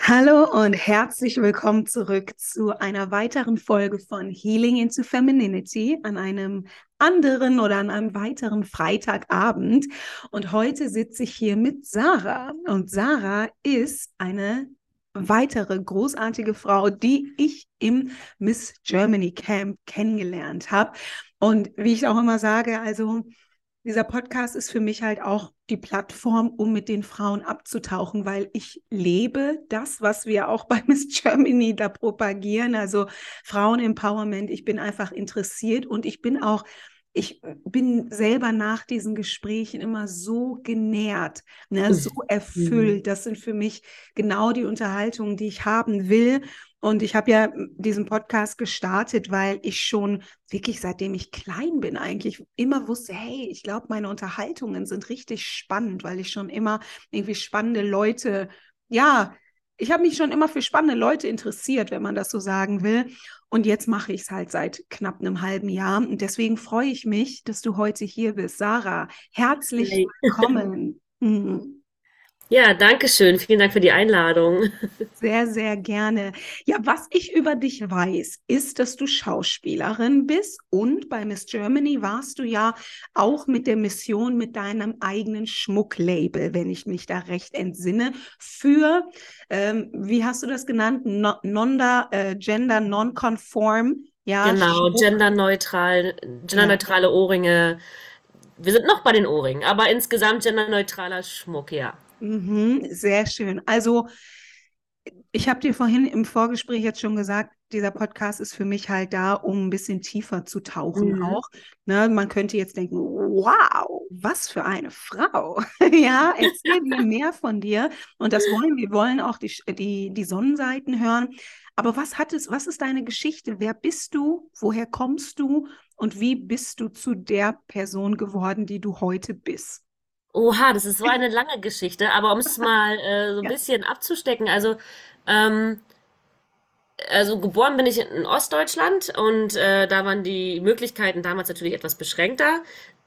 Hallo und herzlich willkommen zurück zu einer weiteren Folge von Healing into Femininity an einem anderen oder an einem weiteren Freitagabend. Und heute sitze ich hier mit Sarah. Und Sarah ist eine weitere großartige Frau, die ich im Miss Germany Camp kennengelernt habe. Und wie ich auch immer sage, also dieser Podcast ist für mich halt auch die Plattform, um mit den Frauen abzutauchen, weil ich lebe das, was wir auch bei Miss Germany da propagieren, also Frauen-Empowerment. Ich bin einfach interessiert und ich bin auch ich bin selber nach diesen Gesprächen immer so genährt, ne, so erfüllt. Das sind für mich genau die Unterhaltungen, die ich haben will. Und ich habe ja diesen Podcast gestartet, weil ich schon wirklich seitdem ich klein bin eigentlich immer wusste, hey, ich glaube, meine Unterhaltungen sind richtig spannend, weil ich schon immer irgendwie spannende Leute, ja, ich habe mich schon immer für spannende Leute interessiert, wenn man das so sagen will. Und jetzt mache ich es halt seit knapp einem halben Jahr. Und deswegen freue ich mich, dass du heute hier bist. Sarah, herzlich willkommen. Ja, danke schön. Vielen Dank für die Einladung. Sehr, sehr gerne. Ja, was ich über dich weiß, ist, dass du Schauspielerin bist und bei Miss Germany warst du ja auch mit der Mission mit deinem eigenen Schmucklabel, wenn ich mich da recht entsinne, für, ähm, wie hast du das genannt? No, nonda, äh, gender non-conform. Ja, genau, Schmuck. genderneutral, genderneutrale. Ohrringe. Wir sind noch bei den Ohrringen, aber insgesamt genderneutraler Schmuck, ja. Mhm, sehr schön. Also, ich habe dir vorhin im Vorgespräch jetzt schon gesagt, dieser Podcast ist für mich halt da, um ein bisschen tiefer zu tauchen mhm. auch. Ne, man könnte jetzt denken, wow, was für eine Frau. ja, erzähl mir mehr von dir. Und das wollen wir, wollen auch die, die, die Sonnenseiten hören. Aber was hat es, was ist deine Geschichte? Wer bist du? Woher kommst du? Und wie bist du zu der Person geworden, die du heute bist? Oha, das ist so eine lange Geschichte, aber um es mal äh, so ein ja. bisschen abzustecken, also, ähm, also geboren bin ich in Ostdeutschland und äh, da waren die Möglichkeiten damals natürlich etwas beschränkter.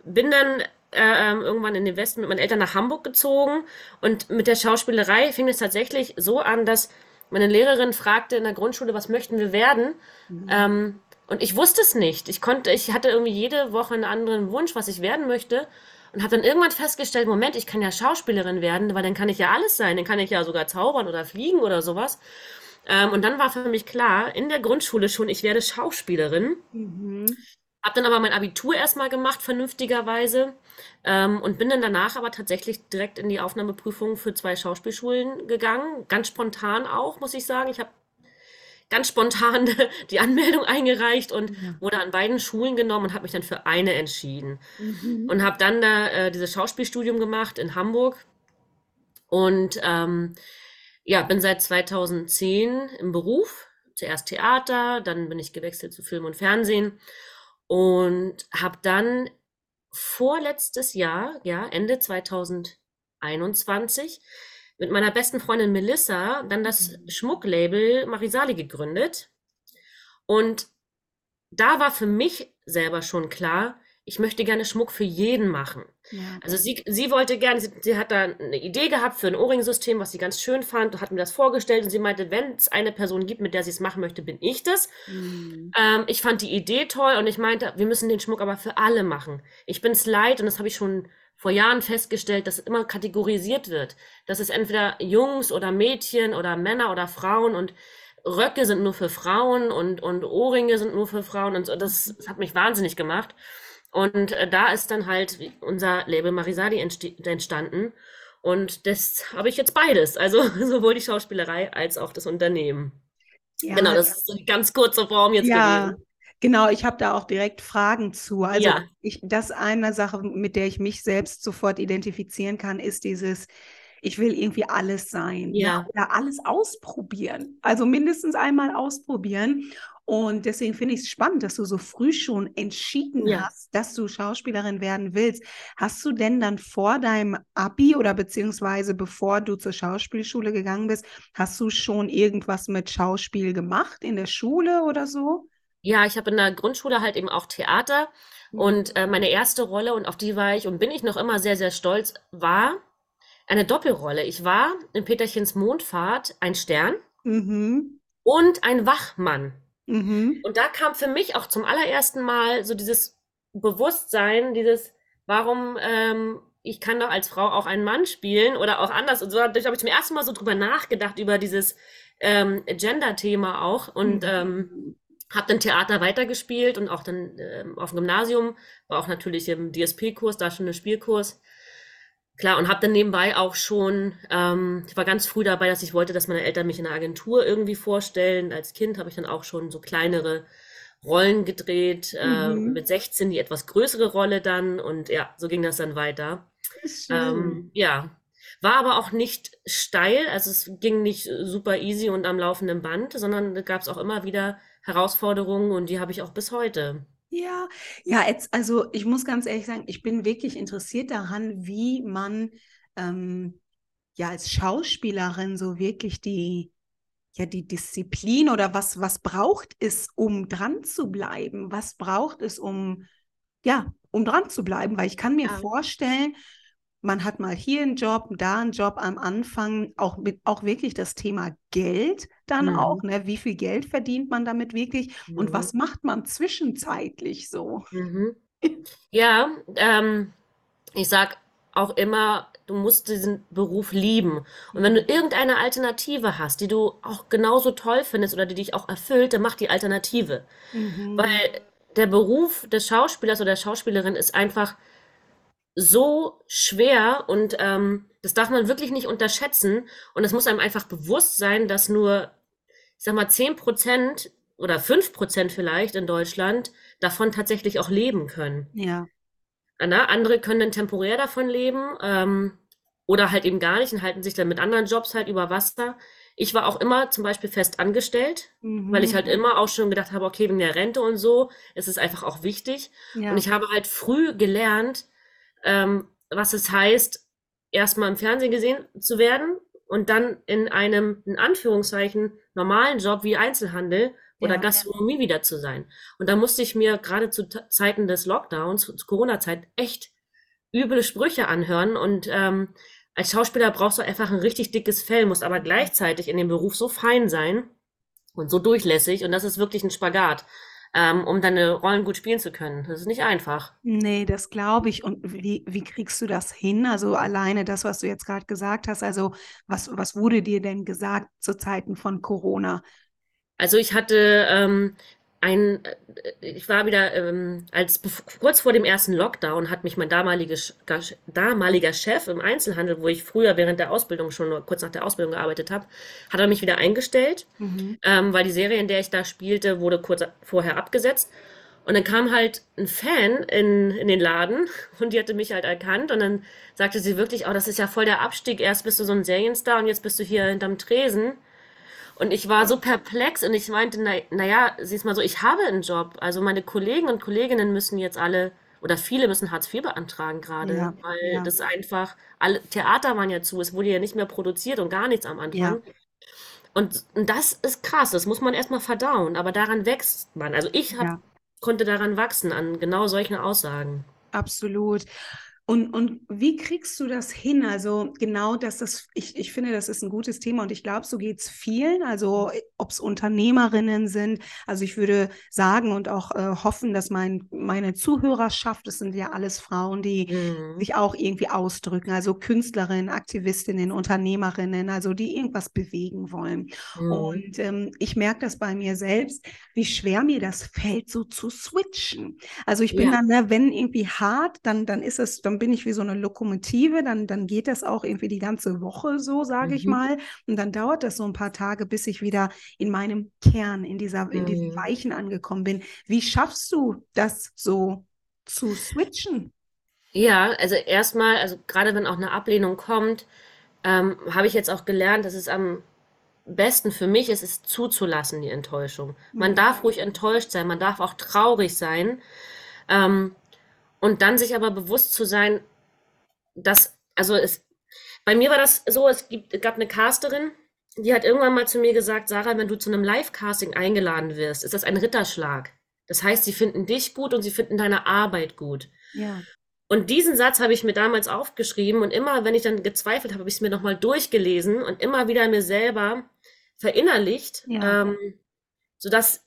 Bin dann äh, ähm, irgendwann in den Westen mit meinen Eltern nach Hamburg gezogen und mit der Schauspielerei fing es tatsächlich so an, dass meine Lehrerin fragte in der Grundschule, was möchten wir werden? Mhm. Ähm, und ich wusste es nicht. Ich konnte, ich hatte irgendwie jede Woche einen anderen Wunsch, was ich werden möchte und habe dann irgendwann festgestellt, Moment, ich kann ja Schauspielerin werden, weil dann kann ich ja alles sein, dann kann ich ja sogar zaubern oder fliegen oder sowas. Ähm, und dann war für mich klar, in der Grundschule schon, ich werde Schauspielerin. Mhm. Hab dann aber mein Abitur erstmal gemacht, vernünftigerweise. Ähm, und bin dann danach aber tatsächlich direkt in die Aufnahmeprüfung für zwei Schauspielschulen gegangen. Ganz spontan auch, muss ich sagen. Ich habe ganz spontan die Anmeldung eingereicht und ja. wurde an beiden Schulen genommen und habe mich dann für eine entschieden. Mhm. Und habe dann da äh, dieses Schauspielstudium gemacht in Hamburg und ähm, ja, bin seit 2010 im Beruf. Zuerst Theater, dann bin ich gewechselt zu Film und Fernsehen und habe dann vorletztes Jahr, ja, Ende 2021, mit meiner besten Freundin Melissa dann das mhm. Schmucklabel Marisali gegründet. Und da war für mich selber schon klar, ich möchte gerne Schmuck für jeden machen. Ja. Also sie, sie wollte gerne, sie, sie, hat da eine Idee gehabt für ein Ohrringsystem, was sie ganz schön fand, hat mir das vorgestellt und sie meinte, wenn es eine Person gibt, mit der sie es machen möchte, bin ich das. Mhm. Ähm, ich fand die Idee toll und ich meinte, wir müssen den Schmuck aber für alle machen. Ich bin es leid und das habe ich schon vor Jahren festgestellt, dass immer kategorisiert wird. Dass es entweder Jungs oder Mädchen oder Männer oder Frauen und Röcke sind nur für Frauen und, und Ohrringe sind nur für Frauen und so. Das, das hat mich wahnsinnig gemacht. Und äh, da ist dann halt unser Label Marisadi entstanden. Und das habe ich jetzt beides. Also sowohl die Schauspielerei als auch das Unternehmen. Ja, genau, das ist eine ganz kurze Form jetzt ja, gewesen. Genau, ich habe da auch direkt Fragen zu. Also ja. ich, das eine Sache, mit der ich mich selbst sofort identifizieren kann, ist dieses, ich will irgendwie alles sein. Ja. Oder alles ausprobieren. Also mindestens einmal ausprobieren. Und deswegen finde ich es spannend, dass du so früh schon entschieden ja. hast, dass du Schauspielerin werden willst. Hast du denn dann vor deinem Abi oder beziehungsweise bevor du zur Schauspielschule gegangen bist, hast du schon irgendwas mit Schauspiel gemacht in der Schule oder so? Ja, ich habe in der Grundschule halt eben auch Theater mhm. und äh, meine erste Rolle und auf die war ich und bin ich noch immer sehr, sehr stolz, war eine Doppelrolle. Ich war in Peterchens Mondfahrt ein Stern Mhm. und ein Wachmann. Mhm. Und da kam für mich auch zum allerersten Mal so dieses Bewusstsein, dieses, warum ähm, ich kann doch als Frau auch einen Mann spielen oder auch anders. Und so habe ich zum ersten Mal so drüber nachgedacht, über dieses ähm, Gender-Thema auch. Und Mhm. ähm, habe dann Theater weitergespielt und auch dann ähm, auf dem Gymnasium, war auch natürlich im DSP-Kurs, da schon ein Spielkurs. Klar, und habe dann nebenbei auch schon, ähm, ich war ganz früh dabei, dass ich wollte, dass meine Eltern mich in einer Agentur irgendwie vorstellen. Als Kind habe ich dann auch schon so kleinere Rollen gedreht, äh, Mhm. mit 16 die etwas größere Rolle dann und ja, so ging das dann weiter. Schön. Ähm, ja, war aber auch nicht steil, also es ging nicht super easy und am laufenden Band, sondern da gab es auch immer wieder Herausforderungen und die habe ich auch bis heute. Ja, ja, jetzt, also ich muss ganz ehrlich sagen, ich bin wirklich interessiert daran, wie man ähm, ja als Schauspielerin so wirklich die, ja, die Disziplin oder was, was braucht es, um dran zu bleiben? Was braucht es, um, ja, um dran zu bleiben? Weil ich kann mir Ja. vorstellen, man hat mal hier einen Job, da einen Job am Anfang, auch mit auch wirklich das Thema Geld dann Mhm. auch, ne? Wie viel Geld verdient man damit wirklich? Und Mhm. was macht man zwischenzeitlich so? Mhm. Ja, ähm, ich sag auch immer, du musst diesen Beruf lieben. Und wenn du irgendeine Alternative hast, die du auch genauso toll findest oder die dich auch erfüllt, dann mach die Alternative. Mhm. Weil der Beruf des Schauspielers oder der Schauspielerin ist einfach so schwer und ähm, das darf man wirklich nicht unterschätzen. Und es muss einem einfach bewusst sein, dass nur, ich sag mal, 10% oder 5% vielleicht in Deutschland davon tatsächlich auch leben können. Ja, Na, andere können dann temporär davon leben ähm, oder halt eben gar nicht und halten sich dann mit anderen Jobs halt über Wasser. Ich war auch immer zum Beispiel fest angestellt, weil ich halt Mhm. immer auch schon gedacht habe, okay, wegen der Rente und so, ist es einfach auch wichtig. Und ja, ich habe halt früh gelernt, ähm, was es heißt, erstmal im Fernsehen gesehen zu werden und dann in einem, in Anführungszeichen, normalen Job wie Einzelhandel oder ja, Gastronomie wieder zu sein. Und da musste ich mir gerade zu Zeiten des Lockdowns, zu Corona-Zeit, echt üble Sprüche anhören. Und ähm, als Schauspieler brauchst du einfach ein richtig dickes Fell, musst aber gleichzeitig in dem Beruf so fein sein und so durchlässig. Und das ist wirklich ein Spagat, ähm, um deine Rollen gut spielen zu können. Das ist nicht einfach. Nee, das glaube ich. Und wie, wie kriegst du das hin? Also alleine das, was du jetzt gerade gesagt hast, also was, was wurde dir denn gesagt zu Zeiten von Corona? Also ich hatte ähm, ein, äh, ich war wieder, ähm, als kurz vor dem ersten Lockdown hat mich mein damaliger, damaliger Chef im Einzelhandel, wo ich früher während der Ausbildung schon kurz nach der Ausbildung gearbeitet habe, hat er mich wieder eingestellt, Mhm. ähm, weil die Serie, in der ich da spielte, wurde kurz vorher abgesetzt. Und dann kam halt ein Fan in, in den Laden und die hatte mich halt erkannt und dann sagte sie wirklich, oh, das ist ja voll der Abstieg. Erst bist du so ein Serienstar und jetzt bist du hier hinterm Tresen. Und ich war so perplex und ich meinte, na, naja, siehst mal so, ich habe einen Job. Also meine Kollegen und Kolleginnen müssen jetzt alle oder viele müssen Hartz IV beantragen gerade, Ja, weil ja, das einfach, alle Theater waren ja zu, es wurde ja nicht mehr produziert und gar nichts am ja, Anfang. Und, und das ist krass, das muss man erstmal verdauen, aber daran wächst man. Also ich hab, ja, konnte daran wachsen, an genau solchen Aussagen. absolut. Und, und wie kriegst du das hin? Also genau, dass das, ich, ich finde, das ist ein gutes Thema und ich glaube, so geht es vielen, also ob es Unternehmerinnen sind. Also ich würde sagen und auch äh, hoffen, dass mein, meine Zuhörerschaft, das sind ja alles Frauen, die Mhm. sich auch irgendwie ausdrücken, also Künstlerinnen, Aktivistinnen, Unternehmerinnen, also die irgendwas bewegen wollen. Mhm. Und ähm, ich merke das bei mir selbst, wie schwer mir das fällt, so zu switchen. Also ich bin Ja. dann, ne, wenn irgendwie hart, dann, dann ist es, dann bin ich wie so eine Lokomotive, dann, dann geht das auch irgendwie die ganze Woche so, sage ich Mhm. mal. Und dann dauert das so ein paar Tage, bis ich wieder in meinem Kern, in dieser, in diesem Mhm. Weichen angekommen bin. Wie schaffst du das so zu switchen? Ja, also erstmal, also gerade wenn auch eine Ablehnung kommt, ähm, habe ich jetzt auch gelernt, dass es am besten für mich ist, es zuzulassen, die Enttäuschung. Man Mhm. darf ruhig enttäuscht sein, man darf auch traurig sein. Ähm, und dann sich aber bewusst zu sein, dass, also es, bei mir war das so, es gibt, es gab eine Casterin, die hat irgendwann mal zu mir gesagt, Sarah, wenn du zu einem Live-Casting eingeladen wirst, ist das ein Ritterschlag. Das heißt, sie finden dich gut und sie finden deine Arbeit gut. Ja. Und diesen Satz habe ich mir damals aufgeschrieben und immer, wenn ich dann gezweifelt habe, habe ich es mir nochmal durchgelesen und immer wieder mir selber verinnerlicht, Ja. ähm, sodass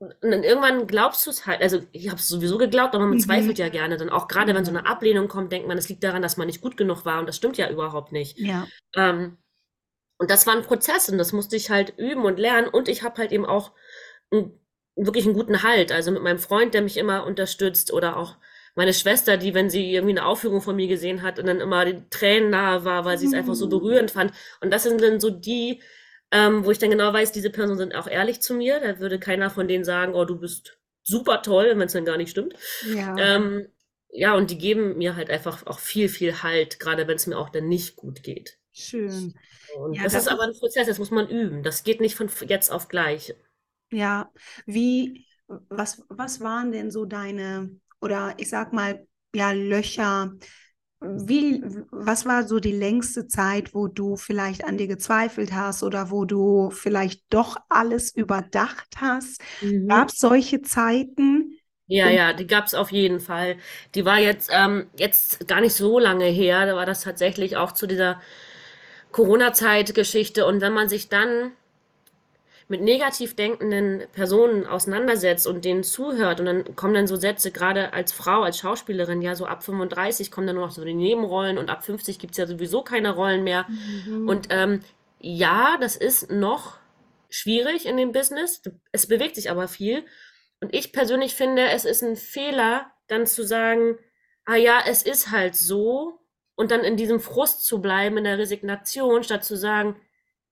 und dann irgendwann glaubst du es halt, also ich habe es sowieso geglaubt, aber man Mhm. zweifelt ja gerne dann auch gerade wenn so eine Ablehnung kommt, denkt man, es liegt daran, dass man nicht gut genug war und das stimmt ja überhaupt nicht. Ja. Ähm, und das war ein Prozess und das musste ich halt üben und lernen und ich habe halt eben auch 'n wirklich einen guten Halt, also mit meinem Freund, der mich immer unterstützt oder auch meine Schwester, die, wenn sie irgendwie eine Aufführung von mir gesehen hat und dann immer die Tränen nahe war, weil sie es einfach so Mhm. berührend fand. Und das sind dann so die, ähm, wo ich dann genau weiß, diese Personen sind auch ehrlich zu mir. Da würde keiner von denen sagen, oh, du bist super toll, wenn es dann gar nicht stimmt. Ja. Ähm, ja, und die geben mir halt einfach auch viel, viel Halt, gerade wenn es mir auch dann nicht gut geht. Schön. Und Ja, das das ist aber ein Prozess, das muss man üben. Das geht nicht von jetzt auf gleich. Ja, wie, was, was waren denn so deine, oder ich sag mal, ja, Löcher? Wie, was war so die längste Zeit, wo du vielleicht an dir gezweifelt hast oder wo du vielleicht doch alles überdacht hast? Gab Mhm. es solche Zeiten? Ja, ja, die gab's auf jeden Fall. Die war jetzt, ähm, jetzt gar nicht so lange her. Da war das tatsächlich auch zu dieser Corona-Zeit-Geschichte. Und wenn man sich dann mit negativ denkenden Personen auseinandersetzt und denen zuhört und dann kommen dann so Sätze, gerade als Frau, als Schauspielerin, ja, so ab 35 kommen dann nur noch so die Nebenrollen und ab 50 gibt's ja sowieso keine Rollen mehr. Mhm. Und ähm, ja, das ist noch schwierig in dem Business. Es bewegt sich aber viel. Und ich persönlich finde, es ist ein Fehler, dann zu sagen, ah ja, es ist halt so, und dann in diesem Frust zu bleiben, in der Resignation, statt zu sagen,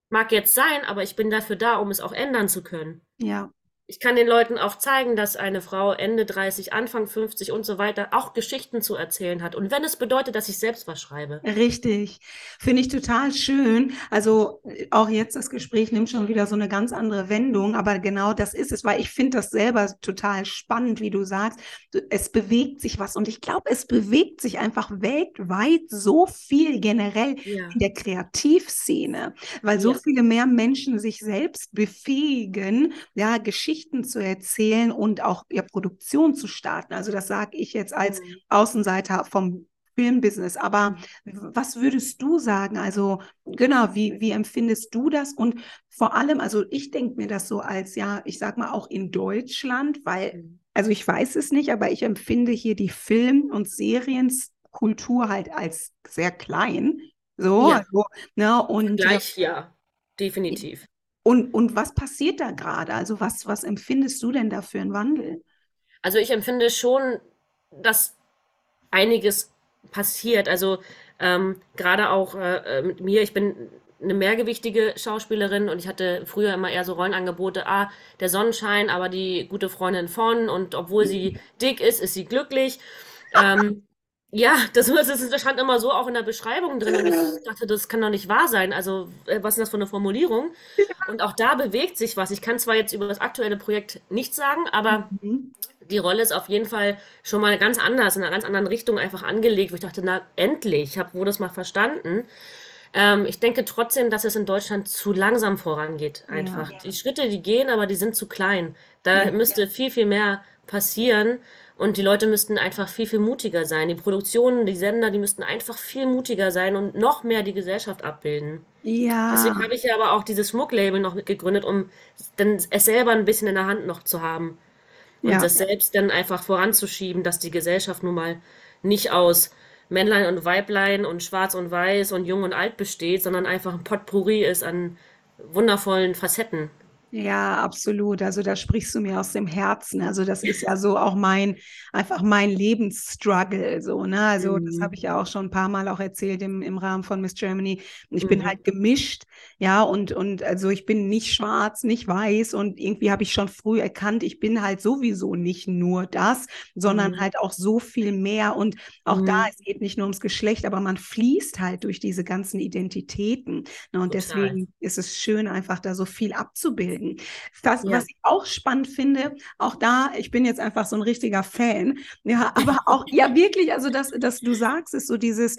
mag jetzt sein, aber ich bin dafür da, um es auch ändern zu können. Ja, Ich kann den Leuten auch zeigen, dass eine Frau Ende 30, Anfang 50 und so weiter auch Geschichten zu erzählen hat. Und wenn es bedeutet, dass ich selbst was schreibe. Richtig. Finde ich total schön. Also auch jetzt das Gespräch nimmt schon wieder so eine ganz andere Wendung, aber genau das ist es, weil ich finde das selber total spannend, wie du sagst. Es bewegt sich was und ich glaube, es bewegt sich einfach weltweit so viel generell Ja, in der Kreativszene, weil so ja. viele mehr Menschen sich selbst befähigen, ja, Geschichten zu erzählen und auch ja, Produktion zu starten. Also das sage ich jetzt als Mhm. Außenseiter vom Filmbusiness. Aber was würdest du sagen? Also genau, wie, wie empfindest du das? Und vor allem, also ich denke mir das so als, ja, ich sag mal auch in Deutschland, weil, Mhm. also ich weiß es nicht, aber ich empfinde hier die Film- und Serienkultur halt als sehr klein. So, Ja, also, ne, und, äh, gleich ja, definitiv. Und, und was passiert da gerade? Also was, was empfindest du denn da für einen Wandel? Also ich empfinde schon, dass einiges passiert. Also ähm, gerade auch äh, äh, mit mir, ich bin eine mehrgewichtige Schauspielerin und ich hatte früher immer eher so Rollenangebote, ah, der Sonnenschein, aber die gute Freundin von und obwohl sie dick ist, ist sie glücklich. Ähm, ja, das, das, das stand immer so auch in der Beschreibung drin und ich dachte, das kann doch nicht wahr sein. Also, äh, was ist das für eine Formulierung? Und auch da bewegt sich was. Ich kann zwar jetzt über das aktuelle Projekt nichts sagen, aber Mhm. die Rolle ist auf jeden Fall schon mal ganz anders, in einer ganz anderen Richtung einfach angelegt, wo ich dachte, na endlich, ich habe wohl das mal verstanden. Ähm, ich denke trotzdem, dass es in Deutschland zu langsam vorangeht, Ja, einfach. Die Schritte, die gehen, aber die sind zu klein. Da ja, müsste viel, viel mehr passieren und die Leute müssten einfach viel, viel mutiger sein. Die Produktionen, die Sender, die müssten einfach viel mutiger sein und noch mehr die Gesellschaft abbilden. Deswegen ja, habe ich ja aber auch dieses Schmucklabel noch mitgegründet, um dann es selber ein bisschen in der Hand noch zu haben und ja. das selbst dann einfach voranzuschieben, dass die Gesellschaft nun mal nicht aus Männlein und Weiblein und Schwarz und Weiß und Jung und Alt besteht, sondern einfach ein Potpourri ist an wundervollen Facetten. Ja, absolut. Also da sprichst du mir aus dem Herzen. Also das ist ja so auch mein, einfach mein Lebensstruggle. So, ne? Also das habe Mhm. ich ja auch schon ein paar Mal auch erzählt im, im Rahmen von Miss Germany. Ich bin Mhm. halt gemischt, ja, und, und also ich bin nicht schwarz, nicht weiß und irgendwie habe ich schon früh erkannt, ich bin halt sowieso nicht nur das, sondern Mhm. halt auch so viel mehr. Und auch da, Mhm. es geht nicht nur ums Geschlecht, aber man fließt halt durch diese ganzen Identitäten. Ne? Und Total. deswegen ist es schön, einfach da so viel abzubilden. Das, Ja. was ich auch spannend finde, auch da, ich bin jetzt einfach so ein richtiger Fan, ja, aber auch, ja, wirklich, also das, das du sagst, ist so dieses,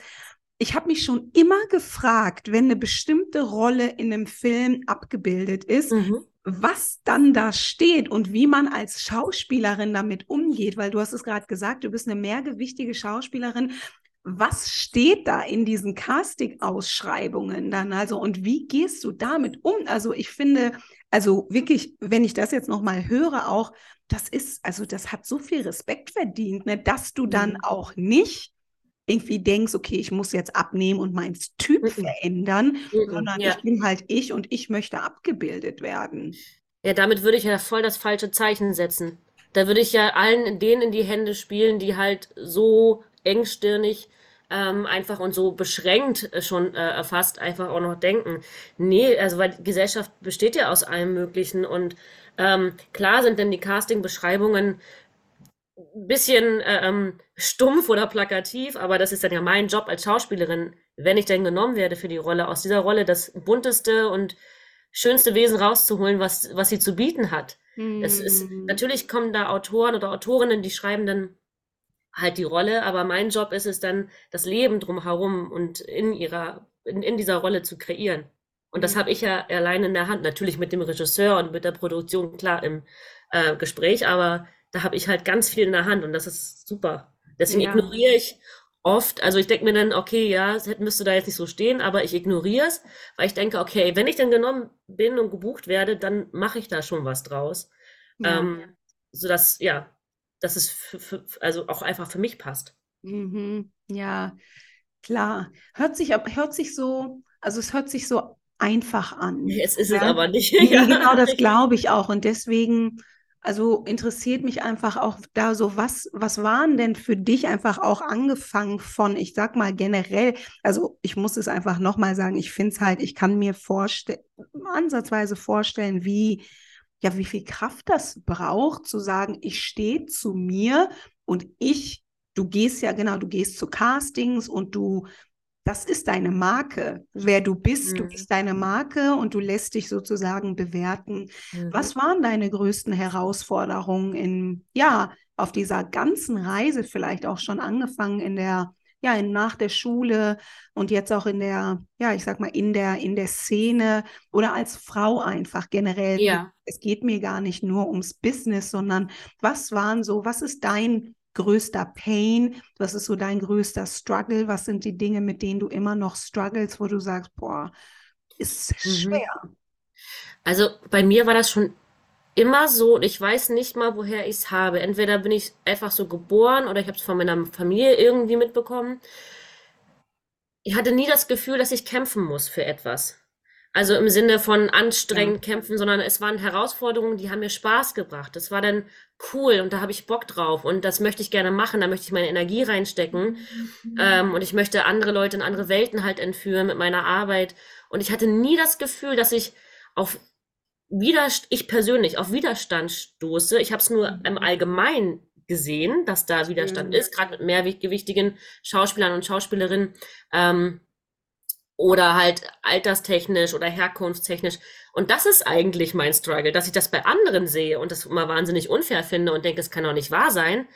ich habe mich schon immer gefragt, wenn eine bestimmte Rolle in einem Film abgebildet ist, Mhm. was dann da steht und wie man als Schauspielerin damit umgeht, weil du hast es gerade gesagt, du bist eine mehrgewichtige Schauspielerin. Was steht da in diesen Casting-Ausschreibungen dann? Also, und wie gehst du damit um? Also, ich finde, also wirklich, wenn ich das jetzt nochmal höre, auch, das ist, also das hat so viel Respekt verdient, ne, dass du dann mhm. auch nicht irgendwie denkst, okay, ich muss jetzt abnehmen und mein Typ mhm. verändern, mhm. sondern ja. ich bin halt ich und ich möchte abgebildet werden. Ja, damit würde ich ja voll das falsche Zeichen setzen. Da würde ich ja allen denen in die Hände spielen, die halt so engstirnig ähm, einfach und so beschränkt äh, schon äh, erfasst einfach auch noch denken. Nee, also weil Gesellschaft besteht ja aus allem Möglichen und ähm, klar sind denn die Casting-Beschreibungen ein bisschen äh, ähm, stumpf oder plakativ, aber das ist dann ja mein Job als Schauspielerin, wenn ich denn genommen werde für die Rolle, aus dieser Rolle das bunteste und schönste Wesen rauszuholen, was, was sie zu bieten hat. Es ist, hm. natürlich kommen da Autoren oder Autorinnen, die schreiben dann halt die Rolle, aber mein Job ist es dann, das Leben drumherum und in ihrer, in, in dieser Rolle zu kreieren. Und das mhm. habe ich ja allein in der Hand, natürlich mit dem Regisseur und mit der Produktion klar im äh, Gespräch, aber da habe ich halt ganz viel in der Hand und das ist super. Deswegen ja. ignoriere ich oft, also ich denke mir dann, okay, ja, es müsste da jetzt nicht so stehen, aber ich ignoriere es, weil ich denke, okay, wenn ich dann genommen bin und gebucht werde, dann mache ich da schon was draus. Ja. Ähm, sodass, ja, dass es für, für, also auch einfach für mich passt. Mhm. Ja, klar. Hört sich, hört sich so, also es hört sich so einfach an. Es ist ja? es aber nicht. ja. Genau, das glaube ich auch. Und deswegen, also interessiert mich einfach auch da so, was, was waren denn für dich einfach auch angefangen von, ich sag mal generell, also ich muss es einfach nochmal sagen, ich finde es halt, ich kann mir vorstellen, ansatzweise vorstellen, wie ja, wie viel Kraft das braucht, zu sagen, ich stehe zu mir und ich, du gehst ja, genau, du gehst zu Castings und du, das ist deine Marke, wer du bist, mhm. du bist deine Marke und du lässt dich sozusagen bewerten. Mhm. Was waren deine größten Herausforderungen in, ja, auf dieser ganzen Reise vielleicht auch schon angefangen in der ja, nach der Schule und jetzt auch in der, ja, ich sag mal, in der, in der Szene oder als Frau einfach generell. Ja. Es geht mir gar nicht nur ums Business, sondern was waren so, was ist dein größter Pain? Was ist so dein größter Struggle? Was sind die Dinge, mit denen du immer noch struggles, wo du sagst, boah, ist mhm. schwer? Also bei mir war das schon immer so und ich weiß nicht mal, woher ich es habe. Entweder bin ich einfach so geboren oder ich habe es von meiner Familie irgendwie mitbekommen. Ich hatte nie das Gefühl, dass ich kämpfen muss für etwas. Also im Sinne von anstrengend ja. kämpfen, sondern es waren Herausforderungen, die haben mir Spaß gebracht. Das war dann cool und da habe ich Bock drauf und das möchte ich gerne machen, da möchte ich meine Energie reinstecken mhm. ähm, und ich möchte andere Leute in andere Welten halt entführen mit meiner Arbeit. Und ich hatte nie das Gefühl, dass ich auf Widerst ich persönlich auf Widerstand stoße. Ich habe es nur im mhm. Allgemeinen gesehen, dass da Widerstand mhm. ist, gerade mit mehrgewichtigen Schauspielern und Schauspielerinnen ähm, oder halt alterstechnisch oder herkunftstechnisch. Und das ist eigentlich mein Struggle, dass ich das bei anderen sehe und das immer wahnsinnig unfair finde und denke, es kann doch nicht wahr sein.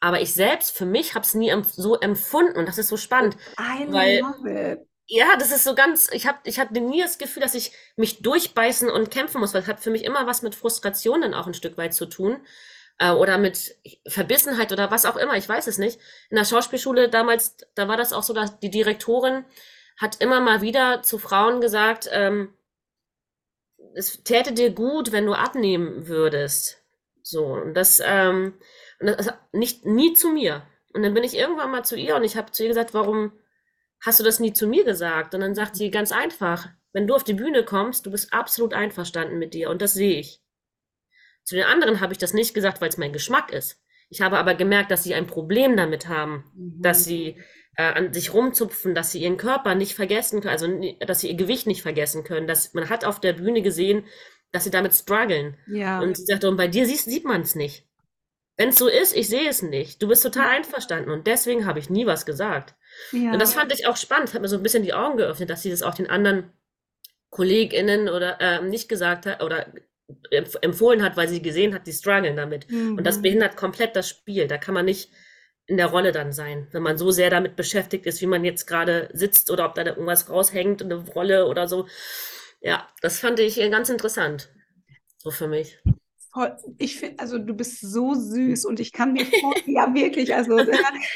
Aber ich selbst für mich habe es nie so empfunden und das ist so spannend. I weil. Ja, das ist so ganz, ich habe ich hatte nie das Gefühl, dass ich mich durchbeißen und kämpfen muss, weil es hat für mich immer was mit Frustration dann auch ein Stück weit zu tun. Äh, oder mit Verbissenheit oder was auch immer, ich weiß es nicht. In der Schauspielschule damals, da war das auch so, dass die Direktorin hat immer mal wieder zu Frauen gesagt, ähm, es täte dir gut, wenn du abnehmen würdest. So, und das, ähm, und das nicht nie zu mir. Und dann bin ich irgendwann mal zu ihr und ich habe zu ihr gesagt, warum hast du das nie zu mir gesagt? Und dann sagt sie ganz einfach, wenn du auf die Bühne kommst, du bist absolut einverstanden mit dir und das sehe ich. Zu den anderen habe ich das nicht gesagt, weil es mein Geschmack ist. Ich habe aber gemerkt, dass sie ein Problem damit haben, mhm. dass sie äh, an sich rumzupfen, dass sie ihren Körper nicht vergessen können, also dass sie ihr Gewicht nicht vergessen können. Dass man hat auf der Bühne gesehen, dass sie damit strugglen. Ja. Und sie sagte, und bei dir siehst, sieht man es nicht. Wenn es so ist, ich sehe es nicht. Du bist total einverstanden und deswegen habe ich nie was gesagt. Ja. Und das fand ich auch spannend, hat mir so ein bisschen die Augen geöffnet, dass sie das auch den anderen KollegInnen oder äh, nicht gesagt hat oder empfohlen hat, weil sie gesehen hat, die strugglen damit. Mhm. Und das mhm. behindert komplett das Spiel. Da kann man nicht in der Rolle dann sein, wenn man so sehr damit beschäftigt ist, wie man jetzt gerade sitzt oder ob da irgendwas raushängt, eine Rolle oder so. Ja, das fand ich ganz interessant. So für mich. Ich finde, also du bist so süß und ich kann mir vor, ja wirklich, also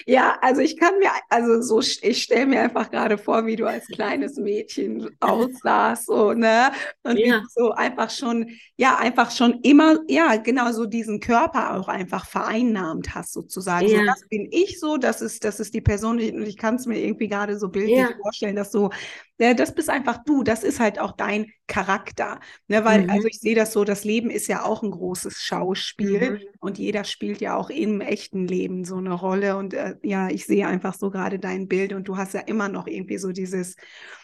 ja, also ich kann mir, also so, ich stelle mir einfach gerade vor, wie du als kleines Mädchen aussahst, so, ne? Und wie Ja, du so einfach schon, ja, einfach schon immer, ja, genau so diesen Körper auch einfach vereinnahmt hast, sozusagen. So, ja, das bin ich so, das ist, das ist die Person, und ich kann es mir irgendwie gerade so bildlich ja. vorstellen, dass so, ja, das bist einfach du, das ist halt auch dein Charakter. Ne, weil, also Mhm, ich sehe das so, das Leben ist ja auch ein großes Schauspiel mhm. und jeder spielt ja auch im echten Leben so eine Rolle. Und äh, ja, ich sehe einfach so gerade dein Bild und du hast ja immer noch irgendwie so dieses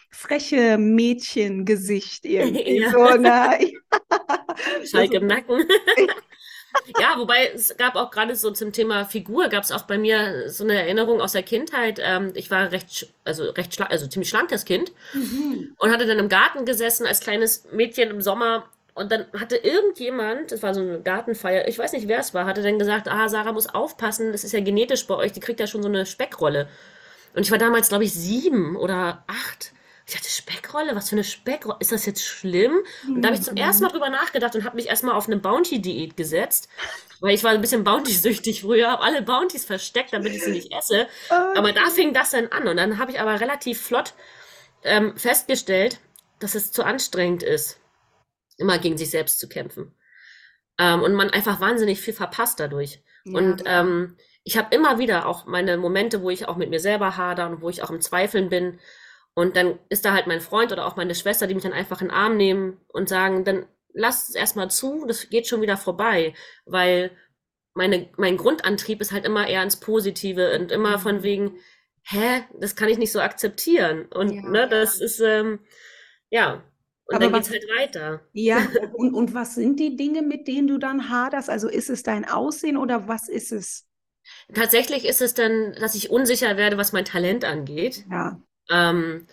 freche Mädchengesicht irgendwie Ja, so, ne? Schalk im Nacken. Ja, wobei es gab auch gerade so zum Thema Figur, gab es auch bei mir so eine Erinnerung aus der Kindheit. Ähm, ich war recht, also recht, schla also ziemlich schlankes Kind Mhm. und hatte dann im Garten gesessen als kleines Mädchen im Sommer. Und dann hatte irgendjemand, das war so eine Gartenfeier, ich weiß nicht, wer es war, hatte dann gesagt, ah, Sarah muss aufpassen, das ist ja genetisch bei euch, die kriegt ja schon so eine Speckrolle. Und ich war damals, glaube ich, sieben oder acht. Ich dachte, Speckrolle? Was für eine Speckrolle? Ist das jetzt schlimm? Und da habe ich zum ersten Mal Mhm. drüber nachgedacht und habe mich erstmal auf eine Bounty-Diät gesetzt. Weil ich war ein bisschen Bounty-süchtig früher, habe alle Bounties versteckt, damit ich sie nicht esse. Aber da fing das dann an. Und dann habe ich aber relativ flott ähm, festgestellt, dass es zu anstrengend ist, immer gegen sich selbst zu kämpfen. Ähm, und man einfach wahnsinnig viel verpasst dadurch. Ja, Und ähm, ich habe immer wieder auch meine Momente, wo ich auch mit mir selber hader und wo ich auch im Zweifeln bin. Und dann ist da halt mein Freund oder auch meine Schwester, die mich dann einfach in den Arm nehmen und sagen, dann lass es erstmal zu, das geht schon wieder vorbei. Weil meine, mein Grundantrieb ist halt immer eher ins Positive und immer von Mhm. wegen, hä, das kann ich nicht so akzeptieren. Und Ja. ne, das ist, ähm, ja, und Aber dann was, geht's halt weiter. ja, und, und was sind die Dinge, mit denen du dann haderst? Also ist es dein Aussehen oder was ist es? Tatsächlich ist es dann, dass ich unsicher werde, was mein Talent angeht. Ja, Ähm,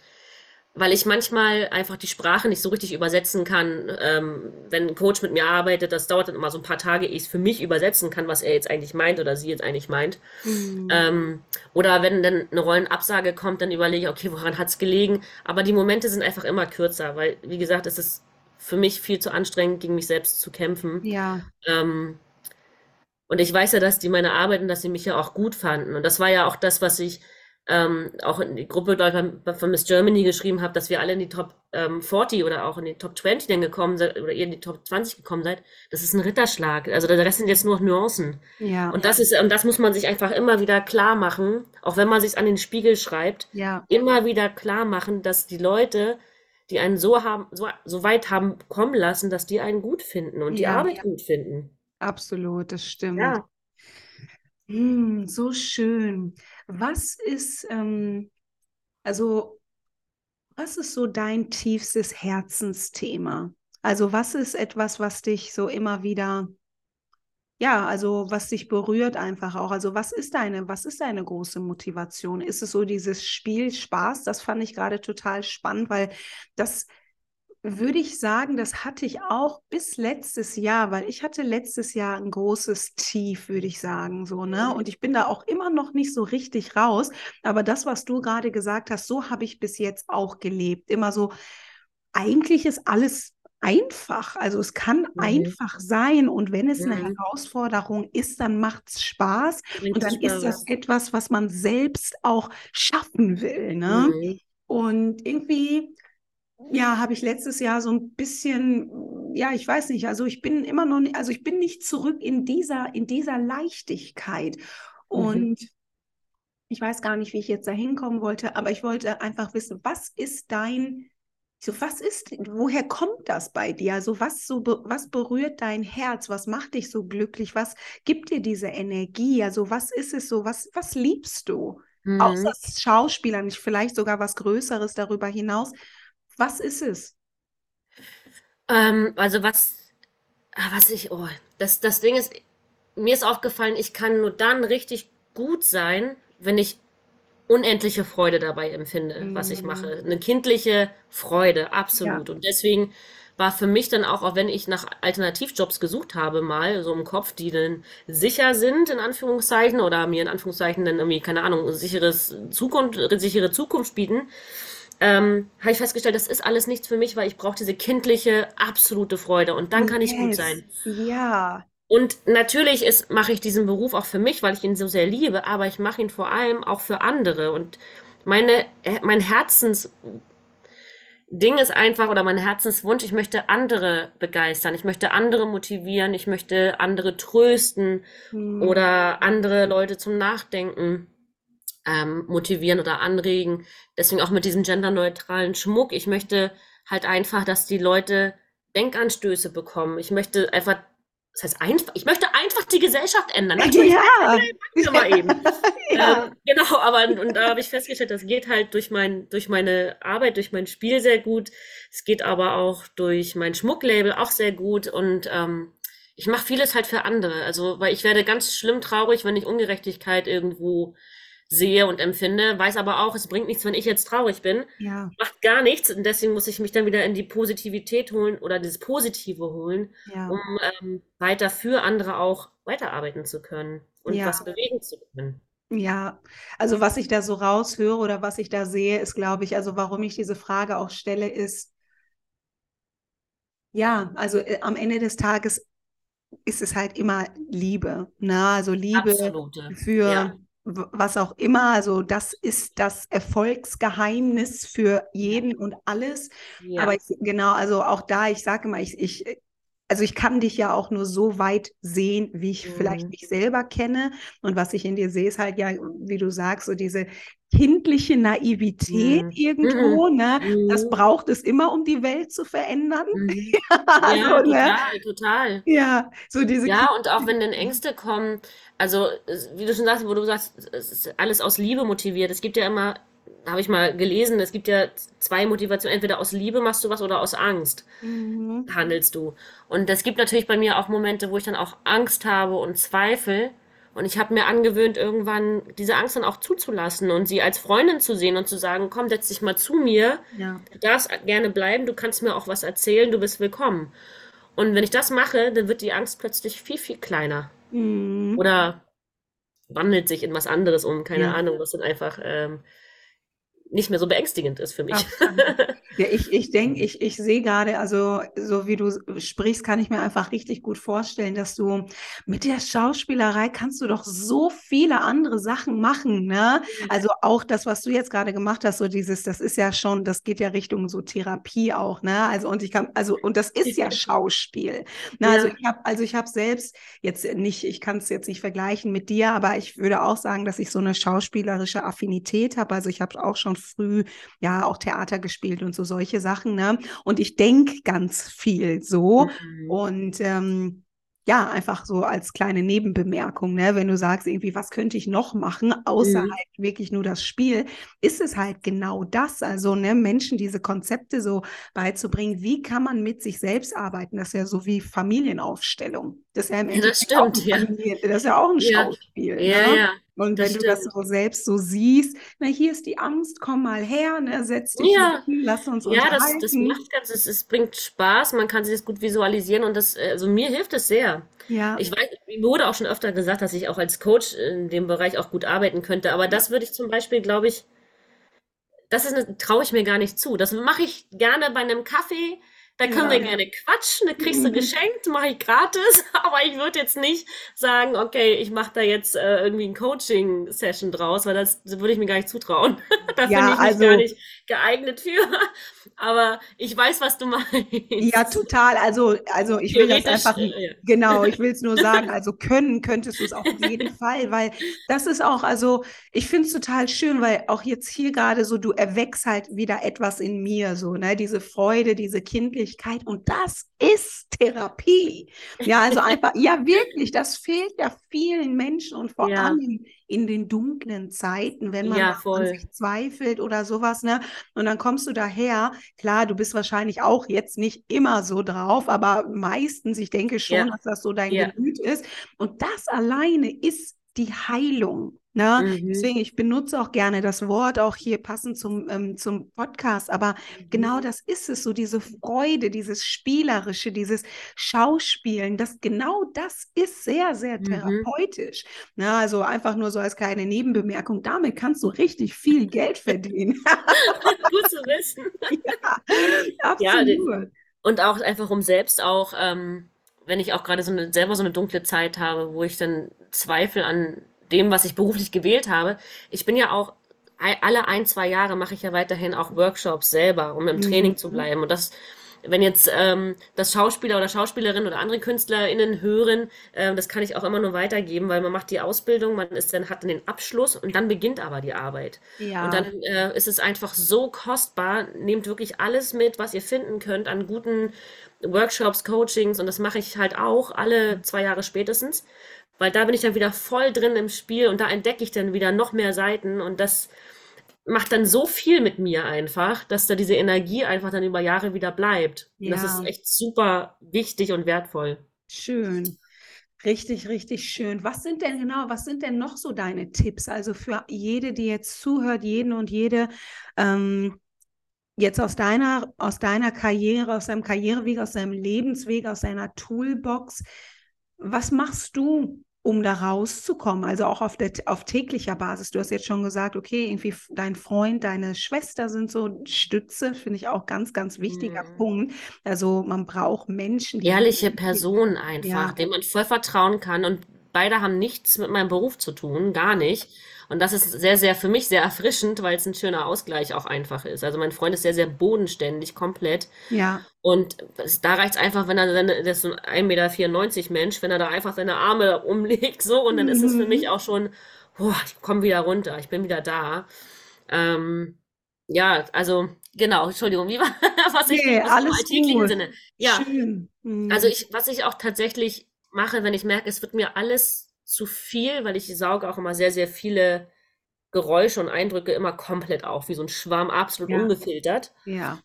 weil ich manchmal einfach die Sprache nicht so richtig übersetzen kann. Ähm, wenn ein Coach mit mir arbeitet, das dauert dann immer so ein paar Tage, ehe ich es für mich übersetzen kann, was er jetzt eigentlich meint oder sie jetzt eigentlich meint. Mhm. Ähm, oder wenn dann eine Rollenabsage kommt, dann überlege ich, okay, woran hat's gelegen? Aber die Momente sind einfach immer kürzer, weil, wie gesagt, es ist für mich viel zu anstrengend, gegen mich selbst zu kämpfen. ja, Ähm, und ich weiß ja, dass die meine Arbeit und dass sie mich ja auch gut fanden. Und das war ja auch das, was ich ähm, auch in die Gruppe bei- von Miss Germany geschrieben habe, dass wir alle in die Top ähm, 40 oder auch in die Top 20 dann gekommen seid oder ihr in die Top 20 gekommen seid. Das ist ein Ritterschlag. Also der Rest sind jetzt nur noch Nuancen. ja, Und das ist, und das muss man sich einfach immer wieder klar machen, auch wenn man sich an den Spiegel schreibt, ja, immer wieder klar machen, dass die Leute, die einen so haben, so, so weit haben kommen lassen, dass die einen gut finden und die ja, Arbeit gut finden. absolut, das stimmt. Ja. Hm, so schön. Was ist, ähm, also, was ist so dein tiefstes Herzensthema? Also, was ist etwas, was dich so immer wieder, ja, also, was dich berührt einfach auch? Also, was ist deine, was ist deine große Motivation? Ist es so dieses Spiel Spaß? Das fand ich gerade total spannend, weil das würde ich sagen, das hatte ich auch bis letztes Jahr, weil ich hatte letztes Jahr ein großes Tief, würde ich sagen, so, ne? Mhm. Und ich bin da auch immer noch nicht so richtig raus. Aber das, was du gerade gesagt hast, so habe ich bis jetzt auch gelebt. Immer so, eigentlich ist alles einfach. Also es kann Mhm. einfach sein. Und wenn es eine Mhm. Herausforderung ist, dann macht es Spaß. Bringt Und dann ist das etwas, was man selbst auch schaffen will, ne? Mhm. Und irgendwie ja, habe ich letztes Jahr so ein bisschen, ja, ich weiß nicht, also ich bin immer noch nicht, also ich bin nicht zurück in dieser, in dieser Leichtigkeit. Mhm. Und ich weiß gar nicht, wie ich jetzt da hinkommen wollte, aber ich wollte einfach wissen, was ist dein, so was ist, woher kommt das bei dir? Also was so, was berührt dein Herz? Was macht dich so glücklich? Was gibt dir diese Energie? Also was ist es so? Was, was liebst du? Außer Mhm. Schauspielern, nicht vielleicht sogar was Größeres darüber hinaus. Was ist es? Ähm, also was, ah, was ich, oh, das, das Ding ist, mir ist aufgefallen, ich kann nur dann richtig gut sein, wenn ich unendliche Freude dabei empfinde, was ich mache. Eine kindliche Freude, ja, absolut. Und deswegen war für mich dann auch, auch wenn ich nach Alternativjobs gesucht habe, mal so im Kopf, die dann sicher sind, in Anführungszeichen, oder mir in Anführungszeichen dann irgendwie, keine Ahnung, sicheres Zukunft, sichere Zukunft bieten, ähm, habe ich festgestellt, das ist alles nichts für mich, weil ich brauche diese kindliche, absolute Freude und dann kann ich gut sein. Ja. Und natürlich ist, mache ich diesen Beruf auch für mich, weil ich ihn so sehr liebe, aber ich mache ihn vor allem auch für andere. Und meine, äh, mein Herzensding ist einfach oder mein Herzenswunsch, ich möchte andere begeistern, ich möchte andere motivieren, ich möchte andere trösten hm. oder andere Leute zum Nachdenken ähm, motivieren oder anregen. Deswegen auch mit diesem genderneutralen Schmuck. Ich möchte halt einfach, dass die Leute Denkanstöße bekommen. Ich möchte einfach das heißt einfach, ich möchte einfach die Gesellschaft ändern. Natürlich, ja. mal eben. ja. Ähm, genau, aber und da habe ich festgestellt, das geht halt durch mein, durch meine Arbeit, durch mein Spiel sehr gut. Es geht aber auch durch mein Schmucklabel auch sehr gut und ähm, ich mache vieles halt für andere. Also, weil ich werde ganz schlimm traurig, wenn ich Ungerechtigkeit irgendwo sehe und empfinde, weiß aber auch, es bringt nichts, wenn ich jetzt traurig bin. Ja. Macht gar nichts und deswegen muss ich mich dann wieder in die Positivität holen oder das Positive holen, ja. um ähm, weiter für andere auch weiterarbeiten zu können und ja. was bewegen zu können. Ja, also was ich da so raushöre oder was ich da sehe, ist, glaube ich, also warum ich diese Frage auch stelle, ist, ja, also äh, am Ende des Tages ist es halt immer Liebe, ne? Also Liebe Absolute. für ja was auch immer. Also das ist das Erfolgsgeheimnis für jeden und alles. Ja. Aber ich, genau, also auch da, ich sage immer, ich, ich, also ich kann dich ja auch nur so weit sehen, wie ich mhm. vielleicht mich selber kenne. Und was ich in dir sehe, ist halt ja, wie du sagst, so diese kindliche Naivität mhm. irgendwo, mhm. ne? Das mhm. braucht es immer, um die Welt zu verändern. Mhm. ja, also, total, ne? total. Ja, so diese. Ja, und auch wenn dann Ängste kommen, also wie du schon sagst, wo du sagst, es ist alles aus Liebe motiviert. Es gibt ja immer, habe ich mal gelesen, es gibt ja zwei Motivationen. Entweder aus Liebe machst du was oder aus Angst mhm. handelst du. Und es gibt natürlich bei mir auch Momente, wo ich dann auch Angst habe und Zweifel. Und ich habe mir angewöhnt, irgendwann diese Angst dann auch zuzulassen und sie als Freundin zu sehen und zu sagen, komm, setz dich mal zu mir. Ja. Du darfst gerne bleiben, du kannst mir auch was erzählen, du bist willkommen. Und wenn ich das mache, dann wird die Angst plötzlich viel, viel kleiner. Mhm. Oder wandelt sich in was anderes um, keine ja. Ahnung, was dann einfach ähm, nicht mehr so beängstigend ist für mich. ja, ich, ich denke, ich, ich sehe gerade, also so wie du sprichst, kann ich mir einfach richtig gut vorstellen, dass du mit der Schauspielerei kannst du doch so viele andere Sachen machen, ne? Also auch das, was du jetzt gerade gemacht hast, so dieses, das ist ja schon, das geht ja Richtung so Therapie auch, ne? Also und ich kann, also und das ist ja Schauspiel. Ne? Also ich habe, also ich habe selbst jetzt nicht, ich kann es jetzt nicht vergleichen mit dir, aber ich würde auch sagen, dass ich so eine schauspielerische Affinität habe. Also ich habe auch schon früh ja auch Theater gespielt und so solche Sachen. Ne? Und ich denke ganz viel so. Mhm. Und ähm, ja, einfach so als kleine Nebenbemerkung, ne? wenn du sagst, irgendwie, was könnte ich noch machen, außer mhm. halt wirklich nur das Spiel, ist es halt genau das. Also ne, Menschen diese Konzepte so beizubringen, wie kann man mit sich selbst arbeiten? Das ist ja so wie Familienaufstellung. Das ist ja im Endeffekt ja, das stimmt, ja. das ist ja auch ein ja. Schauspiel. Ja, ne? ja. Und wenn du das so selbst so siehst, na, hier ist die Angst, komm mal her, ne, setz dich ja. hin, lass uns Ja, das, das macht ganz, es, es bringt Spaß, man kann sich das gut visualisieren und das, also mir hilft es sehr. Ja. Ich weiß, mir wurde auch schon öfter gesagt, dass ich auch als Coach in dem Bereich auch gut arbeiten könnte, aber das würde ich zum Beispiel, glaube ich, das traue ich mir gar nicht zu. Das mache ich gerne bei einem Kaffee, da können ja. wir gerne quatschen, da kriegst du mhm. geschenkt, mache ich gratis, aber ich würde jetzt nicht sagen, okay, ich mache da jetzt äh, irgendwie ein Coaching-Session draus, weil das, das würde ich mir gar nicht zutrauen. da ja, finde ich mich also, gar nicht geeignet für. Aber ich weiß, was du meinst. Ja, total. Also, also ich will das einfach, äh, ja. genau, ich will es nur sagen, also können könntest du es auf jeden Fall, weil das ist auch, also ich finde es total schön, weil auch jetzt hier gerade so, du erweckst halt wieder etwas in mir, so, ne, diese Freude, diese kindliche Möglichkeit und das ist Therapie. Ja, also einfach, ja wirklich, das fehlt ja vielen Menschen und vor ja. allem in den dunklen Zeiten, wenn man ja, an sich zweifelt oder sowas, ne? Und dann kommst du daher, klar, du bist wahrscheinlich auch jetzt nicht immer so drauf, aber meistens, ich denke schon, ja. dass das so dein Gemüt ist. Und das alleine ist die Heilung. Ne? Mhm. Deswegen, ich benutze auch gerne das Wort, auch hier passend zum, ähm, zum Podcast, aber Mhm. genau das ist es, so diese Freude, dieses Spielerische, dieses Schauspielen, das genau das ist sehr, sehr Mhm. therapeutisch. Ne? Also einfach nur so als kleine Nebenbemerkung, damit kannst du richtig viel Geld verdienen. Gut zu wissen. ja, Ja, absolut. Und auch einfach um selbst auch, ähm, wenn ich auch gerade so eine, selber so eine dunkle Zeit habe, wo ich dann Zweifel an dem, was ich beruflich gewählt habe. Ich bin ja auch, alle ein, zwei Jahre mache ich ja weiterhin auch Workshops selber, um im Training Mhm. zu bleiben. Und das, wenn jetzt ähm, das Schauspieler oder Schauspielerin oder andere KünstlerInnen hören, ähm, das kann ich auch immer nur weitergeben, weil man macht die Ausbildung, man ist dann, hat dann den Abschluss und dann beginnt aber die Arbeit. Ja. Und dann äh, ist es einfach so kostbar. Nehmt wirklich alles mit, was ihr finden könnt an guten Workshops, Coachings. Und das mache ich halt auch alle zwei Jahre spätestens. Weil da bin ich dann wieder voll drin im Spiel und da entdecke ich dann wieder noch mehr Seiten. Und das macht dann so viel mit mir einfach, dass da diese Energie einfach dann über Jahre wieder bleibt. Und das Ja. ist echt super wichtig und wertvoll. Schön. Richtig, richtig schön. Was sind denn genau, was sind denn noch so deine Tipps? Also für jede, die jetzt zuhört, jeden und jede, ähm, jetzt aus deiner, aus deiner Karriere, aus deinem Karriereweg, aus deinem Lebensweg, aus deiner Toolbox, was machst du, um da rauszukommen? Also auch auf der, auf täglicher Basis. Du hast jetzt schon gesagt, okay, irgendwie dein Freund, deine Schwester sind so Stütze, finde ich auch ganz, ganz wichtiger Mhm. Punkt. Also man braucht Menschen, die Ehrliche Personen einfach, Ja. denen man voll vertrauen kann. Und beide haben nichts mit meinem Beruf zu tun, gar nicht. Und das ist sehr, sehr für mich sehr erfrischend, weil es ein schöner Ausgleich auch einfach ist. Also mein Freund ist sehr, sehr bodenständig, komplett. Ja, Und es, da reicht es einfach, wenn er seine, das ist so ein 1,94 Meter Mensch, wenn er da einfach seine Arme umlegt, so, und dann ist es für Mhm. mich auch schon, boah, ich komme wieder runter, ich bin wieder da. Ähm, ja, also, genau, Entschuldigung, wie war, was ich, Nee, was im alles alltäglichen gut. Sinne. Ja, schön. Mhm. also ich, was ich auch tatsächlich mache, wenn ich merke, es wird mir alles zu viel, weil ich sauge auch immer sehr, sehr viele Geräusche und Eindrücke immer komplett auf, wie so ein Schwamm, absolut Ja. ungefiltert. Ja,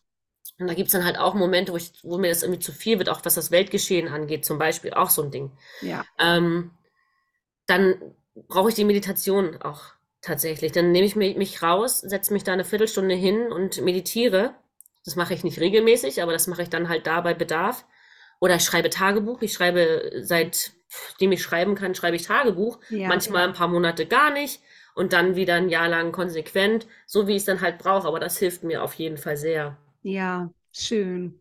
Und da gibt's dann halt auch Momente, wo ich, wo mir das irgendwie zu viel wird, auch was das Weltgeschehen angeht, zum Beispiel, auch so ein Ding. ja, Ähm, dann brauche ich die Meditation auch tatsächlich. Dann nehme ich mich raus, setze mich da eine Viertelstunde hin und meditiere. Das mache ich nicht regelmäßig, aber das mache ich dann halt da bei Bedarf. Oder ich schreibe Tagebuch. Ich schreibe, seitdem ich schreiben kann, schreibe ich Tagebuch. ja. Manchmal ein paar Monate gar nicht und dann wieder ein Jahr lang konsequent, so wie ich es dann halt brauche. Aber das hilft mir auf jeden Fall sehr. Ja, schön.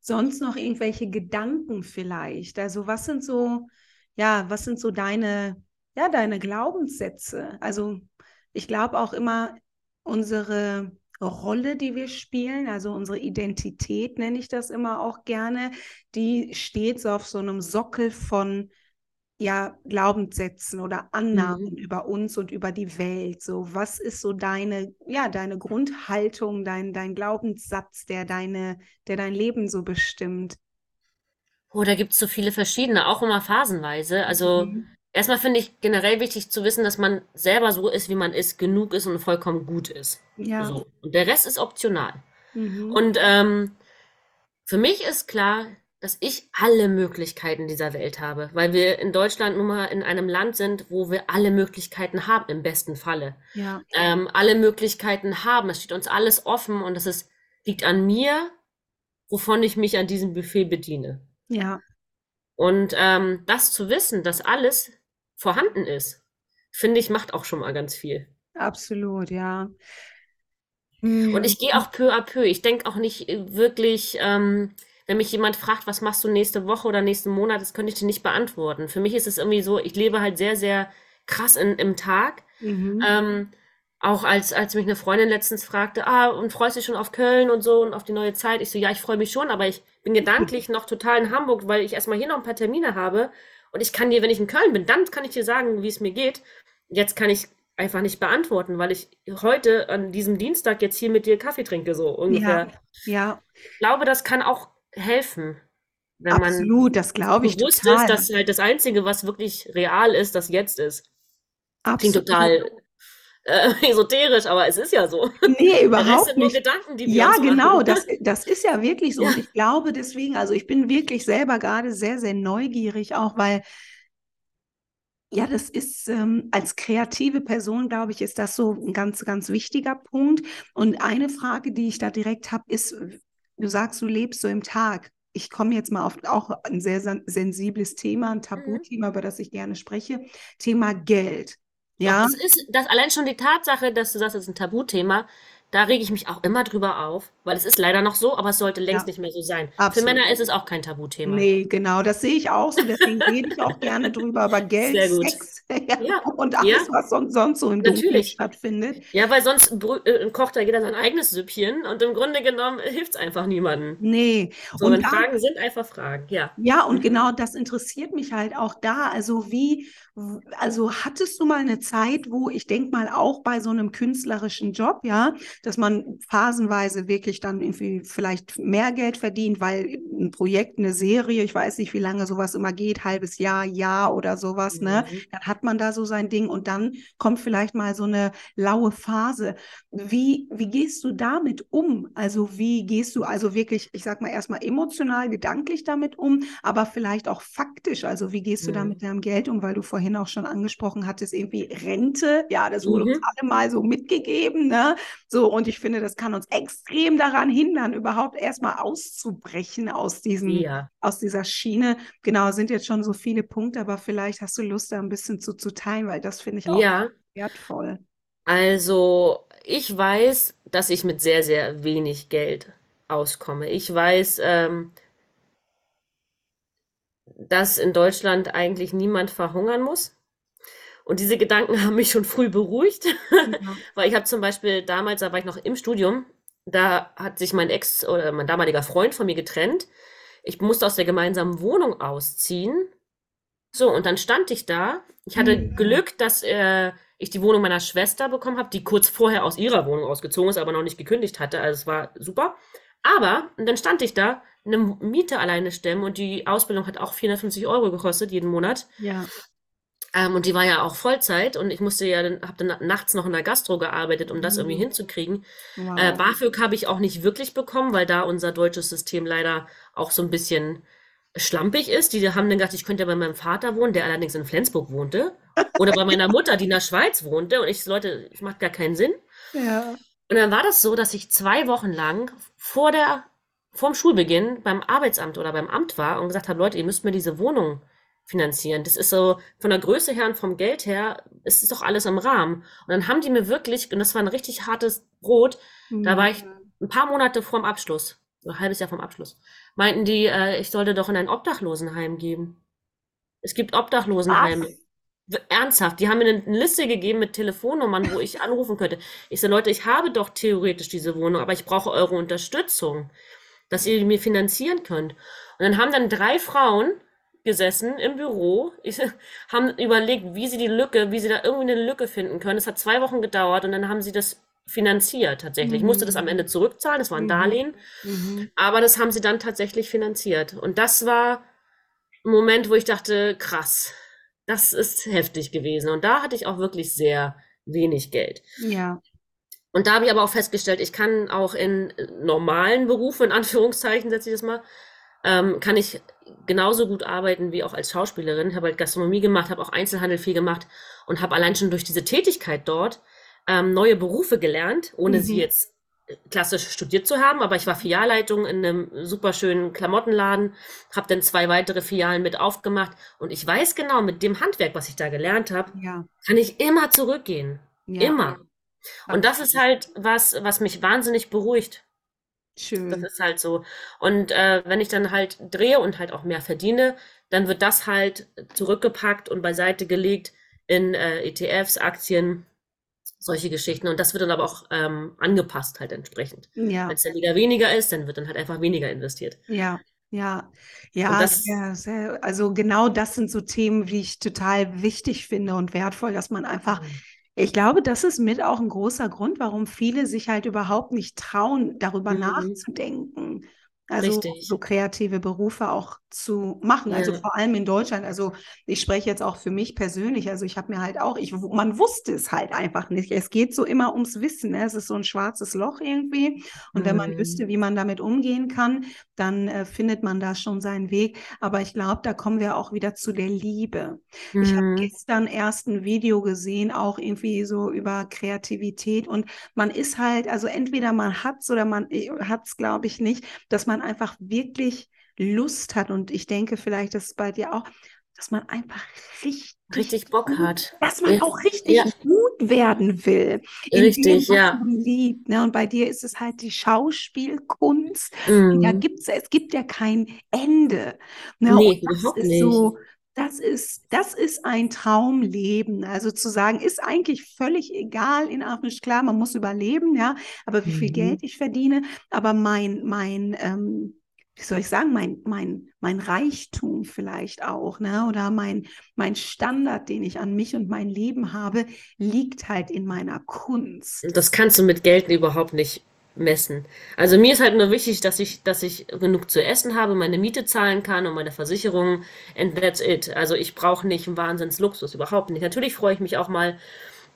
Sonst noch irgendwelche Gedanken vielleicht? Also was sind so, ja, was sind so deine, ja, deine Glaubenssätze? Also ich glaube auch immer unsere Rolle, die wir spielen, also unsere Identität nenne ich das immer auch gerne, die steht so auf so einem Sockel von ja, Glaubenssätzen oder Annahmen über uns und über die Welt. So, was ist so deine, ja, deine Grundhaltung, dein, dein Glaubenssatz, der deine, der dein Leben so bestimmt? Oh, da gibt's so viele verschiedene, auch immer phasenweise. Also Mhm. Erstmal finde ich generell wichtig zu wissen, dass man selber so ist, wie man ist, genug ist und vollkommen gut ist. Ja. So. Und der Rest ist optional. Mhm. Und ähm, für mich ist klar, dass ich alle Möglichkeiten dieser Welt habe, weil wir in Deutschland nun mal in einem Land sind, wo wir alle Möglichkeiten haben, im besten Falle. ja, Ähm, alle Möglichkeiten haben. Es steht uns alles offen und das ist, liegt an mir, wovon ich mich an diesem Buffet bediene. ja, Und ähm, das zu wissen, dass alles vorhanden ist, finde ich, macht auch schon mal ganz viel. absolut, ja. Und ich gehe auch peu à peu. Ich denke auch nicht äh, wirklich, ähm, wenn mich jemand fragt, was machst du nächste Woche oder nächsten Monat, das könnte ich dir nicht beantworten. Für mich ist es irgendwie so, ich lebe halt sehr, sehr krass in, im Tag. Mhm. Ähm, auch als, als mich eine Freundin letztens fragte, ah, und freust du dich schon auf Köln und so und auf die neue Zeit? Ich so, ja, ich freue mich schon, aber ich bin gedanklich noch total in Hamburg, weil ich erstmal hier noch ein paar Termine habe. Und ich kann dir, wenn ich in Köln bin, dann kann ich dir sagen, wie es mir geht. Jetzt kann ich einfach nicht beantworten, weil ich heute an diesem Dienstag jetzt hier mit dir Kaffee trinke, so ungefähr. Ja, ja, Ich glaube, das kann auch helfen, wenn man absolut, das glaube ich bewusst total. ist, dass halt das Einzige, was wirklich real ist, das jetzt ist. Klingt Absolut. total äh, esoterisch, aber es ist ja so. Nee, Rest überhaupt sind nur nicht. Gedanken, die wir Ja, genau, das, das ist ja wirklich so. Ja. Und ich glaube deswegen, also ich bin wirklich selber gerade sehr, sehr neugierig, auch weil Ja, das ist ähm, als kreative Person, glaube ich, ist das so ein ganz, ganz wichtiger Punkt. Und eine Frage, die ich da direkt habe, ist, du sagst, du lebst so im Tag. Ich komme jetzt mal auf auch ein sehr sensibles Thema, ein mhm. Tabuthema, über das ich gerne spreche. Thema Geld. Ja. Das ist das allein schon die Tatsache, dass du sagst, es ist ein Tabuthema. Da rege ich mich auch immer drüber auf, weil es ist leider noch so, aber es sollte längst ja. nicht mehr so sein. Absolut. Für Männer ist es auch kein Tabuthema. Nee, genau, das sehe ich auch so, deswegen rede ich auch gerne drüber, aber Geld. Sex ja, ja. und alles, was sonst, sonst so im Dunkeln stattfindet. Ja, weil sonst äh, kocht da jeder sein eigenes Süppchen und im Grunde genommen hilft es einfach niemandem. Nee. So, und Fragen sind einfach Fragen, ja. Ja, und genau das interessiert mich halt auch da. Also wie, also hattest du mal eine Zeit, wo ich denke mal auch bei so einem künstlerischen Job, ja, dass man phasenweise wirklich dann irgendwie vielleicht mehr Geld verdient, weil ein Projekt, eine Serie, ich weiß nicht, wie lange sowas immer geht, halbes Jahr, Jahr oder sowas, ne? mhm. ne? Dann hat man da so sein Ding und dann kommt vielleicht mal so eine laue Phase. Wie, wie gehst du damit um? Also wie gehst du also wirklich, ich sag mal erstmal emotional, gedanklich damit um, aber vielleicht auch faktisch, also wie gehst du da mhm. mit deinem Geld um, weil du vorhin auch schon angesprochen hattest, irgendwie Rente, ja, das wurde mhm. uns alle mal so mitgegeben, ne? So, und ich finde, das kann uns extrem daran hindern, überhaupt erstmal auszubrechen aus diesem, ja. aus dieser Schiene. Genau, sind jetzt schon so viele Punkte, aber vielleicht hast du Lust, da ein bisschen zu, zu teilen, weil das finde ich auch ja. wertvoll. Also, ich weiß, dass ich mit sehr, sehr wenig Geld auskomme. Ich weiß, ähm, dass in Deutschland eigentlich niemand verhungern muss. Und diese Gedanken haben mich schon früh beruhigt, ja. weil ich habe zum Beispiel damals, da war ich noch im Studium, da hat sich mein Ex oder mein damaliger Freund von mir getrennt. Ich musste aus der gemeinsamen Wohnung ausziehen. So, und dann stand ich da. Ich hatte mhm. Glück, dass äh, ich die Wohnung meiner Schwester bekommen habe, die kurz vorher aus ihrer Wohnung ausgezogen ist, aber noch nicht gekündigt hatte. Also es war super. Aber, und dann stand ich da, eine Miete alleine stemmen und die Ausbildung hat auch 450 Euro gekostet jeden Monat. Ja. Ähm, und die war ja auch Vollzeit und ich musste ja, habe dann nachts noch in der Gastro gearbeitet, um das irgendwie mhm. hinzukriegen. Wow. Äh, BAföG habe ich auch nicht wirklich bekommen, weil da unser deutsches System leider auch so ein bisschen schlampig ist. Die haben dann gedacht, ich könnte ja bei meinem Vater wohnen, der allerdings in Flensburg wohnte. Oder bei meiner Mutter, die in der Schweiz wohnte. Und ich, Leute, das macht gar keinen Sinn. Ja. Und dann war das so, dass ich zwei Wochen lang vor der, vorm Schulbeginn beim Arbeitsamt oder beim Amt war und gesagt habe, Leute, ihr müsst mir diese Wohnung finanzieren. Das ist so von der Größe her und vom Geld her, ist es doch alles im Rahmen. Und dann haben die mir wirklich, und das war ein richtig hartes Brot, mhm. da war ich ein paar Monate vorm Abschluss, ein halbes Jahr vorm Abschluss, meinten die, äh, ich sollte doch in ein Obdachlosenheim geben. Es gibt Obdachlosenheime. Ernsthaft, die haben mir eine Liste gegeben mit Telefonnummern, wo ich anrufen könnte. Ich so, Leute, ich habe doch theoretisch diese Wohnung, aber ich brauche eure Unterstützung, dass ihr mir finanzieren könnt. Und dann haben dann drei Frauen gesessen im Büro, ich, haben überlegt, wie sie die Lücke, wie sie da irgendwie eine Lücke finden können. Es hat zwei Wochen gedauert und dann haben sie das finanziert tatsächlich. Ich musste das am Ende zurückzahlen, das war ein mhm. Darlehen, mhm. aber das haben sie dann tatsächlich finanziert. Und das war ein Moment, wo ich dachte, krass, das ist heftig gewesen. Und da hatte ich auch wirklich sehr wenig Geld. Ja. Und da habe ich aber auch festgestellt, ich kann auch in normalen Berufen, in Anführungszeichen setze ich das mal, ähm, kann ich genauso gut arbeiten wie auch als Schauspielerin. Ich habe halt Gastronomie gemacht, habe auch Einzelhandel viel gemacht und habe allein schon durch diese Tätigkeit dort ähm, neue Berufe gelernt, ohne mhm. sie jetzt klassisch studiert zu haben, aber ich war Filialleitung in einem super schönen Klamottenladen, habe dann zwei weitere Filialen mit aufgemacht und ich weiß genau, mit dem Handwerk, was ich da gelernt habe, ja. kann ich immer zurückgehen. Ja. Immer. Und das ist halt was, was mich wahnsinnig beruhigt. Schön. Das ist halt so. Und äh, wenn ich dann halt drehe und halt auch mehr verdiene, dann wird das halt zurückgepackt und beiseite gelegt in äh, ETFs, Aktien, solche Geschichten. Und das wird dann aber auch ähm, angepasst halt entsprechend. Ja. Wenn es dann wieder weniger ist, dann wird dann halt einfach weniger investiert. Ja. Ja, ja, das, sehr, sehr, also genau das sind so Themen, die ich total wichtig finde und wertvoll, dass man einfach mhm. Ich glaube, das ist mit auch ein großer Grund, warum viele sich halt überhaupt nicht trauen, darüber mhm. nachzudenken. Also Richtig. so kreative Berufe auch zu machen. Also Ja. vor allem in Deutschland. Also ich spreche jetzt auch für mich persönlich. Also ich habe mir halt auch, ich, man wusste es halt einfach nicht. Es geht so immer ums Wissen. Ne? Es ist so ein schwarzes Loch irgendwie. Und wenn man Mhm. wüsste, wie man damit umgehen kann, dann äh, findet man da schon seinen Weg. Aber ich glaube, da kommen wir auch wieder zu der Liebe. Ich habe Mhm. gestern erst ein Video gesehen, auch irgendwie so über Kreativität. Und man ist halt, also entweder man hat es oder man hat es, glaube ich, nicht, dass man einfach wirklich Lust hat. Und ich denke, vielleicht es bei dir auch, dass man einfach richtig, Richtig Bock gut, hat. dass man Ja. auch richtig Ja. gut werden will dem, Richtig, was ja. liebt. Ne? Und bei dir ist es halt die Schauspielkunst. Und da Mhm. gibt's, es gibt ja kein Ende. Ne? Nee, Und das überhaupt ist nicht. so, das ist, das ist ein Traumleben. Also zu sagen, ist eigentlich völlig egal in Afrisch. Klar, man muss überleben, ja, aber wie viel Mhm. Geld ich verdiene, aber mein, mein, ähm, wie soll ich sagen, mein, mein, mein Reichtum vielleicht auch, ne? Oder mein, mein Standard, den ich an mich und mein Leben habe, liegt halt in meiner Kunst. Das kannst du mit Geld überhaupt nicht messen. Also mir ist halt nur wichtig, dass ich, dass ich genug zu essen habe, meine Miete zahlen kann und meine Versicherung and that's it. Also ich brauche nicht einen Wahnsinnsluxus, überhaupt nicht. Natürlich freue ich mich auch mal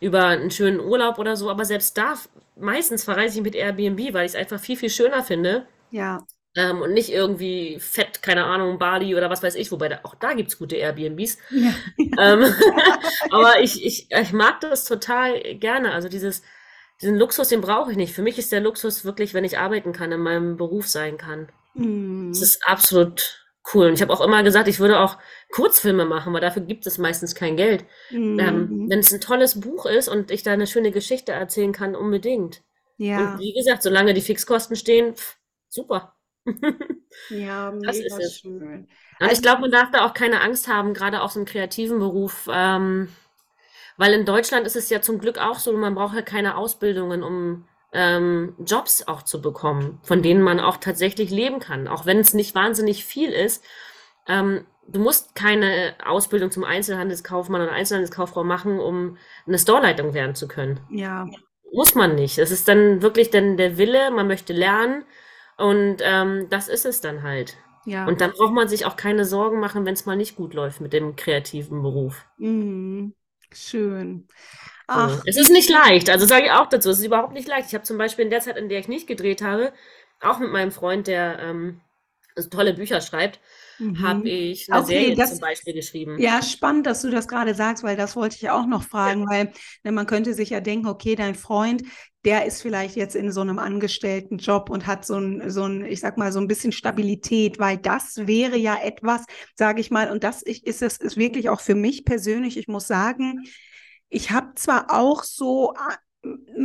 über einen schönen Urlaub oder so, aber selbst da, meistens verreise ich mit Airbnb, weil ich es einfach viel, viel schöner finde. Ja, Ähm, und nicht irgendwie fett, keine Ahnung, Bali oder was weiß ich, wobei da, auch da gibt's gute Airbnbs. ja, Ähm, aber ich, ich, ich mag das total gerne. Also dieses, diesen Luxus, den brauche ich nicht. Für mich ist der Luxus wirklich, wenn ich arbeiten kann, in meinem Beruf sein kann. Das Mm, ist absolut cool. Und ich habe auch immer gesagt, ich würde auch Kurzfilme machen, weil dafür gibt es meistens kein Geld. Ähm, mm, wenn es ein tolles Buch ist und ich da eine schöne Geschichte erzählen kann, unbedingt. Und ja, wie gesagt, solange die Fixkosten stehen, pff, super. ja, Das ist es. schön. Und ich Also, glaube, man darf da auch keine Angst haben, gerade aus einem kreativen Beruf, ähm, weil in Deutschland ist es ja zum Glück auch so, man braucht ja keine Ausbildungen, um ähm, Jobs auch zu bekommen, von denen man auch tatsächlich leben kann, auch wenn es nicht wahnsinnig viel ist. Ähm, du musst keine Ausbildung zum Einzelhandelskaufmann oder Einzelhandelskauffrau machen, um eine Storeleitung werden zu können. ja, Muss man nicht. Es ist dann wirklich dann der Wille, man möchte lernen und ähm, das ist es dann halt. ja, Und dann braucht man sich auch keine Sorgen machen, wenn es mal nicht gut läuft mit dem kreativen Beruf. mm, schön. Ach, Es ist nicht leicht, also sage ich auch dazu, es ist überhaupt nicht leicht. Ich habe zum Beispiel in der Zeit, in der ich nicht gedreht habe, auch mit meinem Freund, der ähm, tolle Bücher schreibt, habe mhm. ich eine Okay, Serie zum das, Beispiel geschrieben. ja, spannend, dass du das gerade sagst, weil das wollte ich auch noch fragen, weil ne, man könnte sich ja denken, okay, dein Freund, der ist vielleicht jetzt in so einem Angestelltenjob und hat so ein, so ein, ich sag mal, so ein bisschen Stabilität, weil das wäre ja etwas, sage ich mal, und das ist es ist wirklich auch für mich persönlich, ich muss sagen, ich habe zwar auch so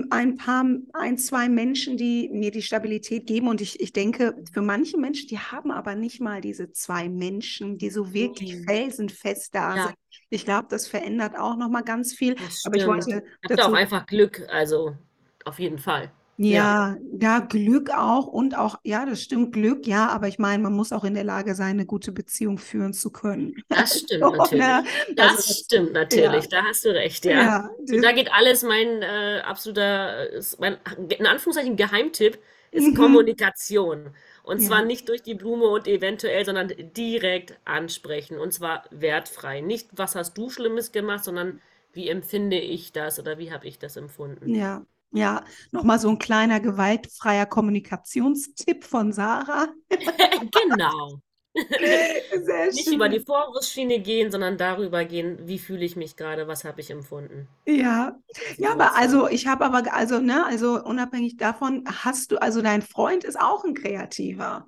ein paar, ein, zwei Menschen, die mir die Stabilität geben und ich, ich denke, für manche Menschen, die haben aber nicht mal diese zwei Menschen, die so wirklich Mhm. felsenfest da Ja, sind. Ich glaube, das verändert auch noch mal ganz viel. das Aber ich wollte ihr auch dazu einfach Glück, also auf jeden Fall. Ja, ja, ja, Glück auch und auch, ja, das stimmt, Glück, ja, aber ich meine, man muss auch in der Lage sein, eine gute Beziehung führen zu können. das stimmt So, natürlich. ne? Also Das das, stimmt ja, natürlich, da hast du recht, ja. ja, Und da geht alles, mein äh, absoluter, mein, in Anführungszeichen, Geheimtipp ist mhm, Kommunikation. Und zwar ja, nicht durch die Blume und eventuell, sondern direkt ansprechen. Und zwar wertfrei. Nicht, was hast du Schlimmes gemacht, sondern wie empfinde ich das oder wie habe ich das empfunden. ja, ja, nochmal so ein kleiner gewaltfreier Kommunikationstipp von Sarah. Genau. Sehr Nicht über die schön. Vorwurfsschiene gehen, sondern darüber gehen, wie fühle ich mich gerade, was habe ich empfunden Ja, ja, aber also ich habe aber, also, ne, also unabhängig davon, hast du, also dein Freund ist auch ein Kreativer.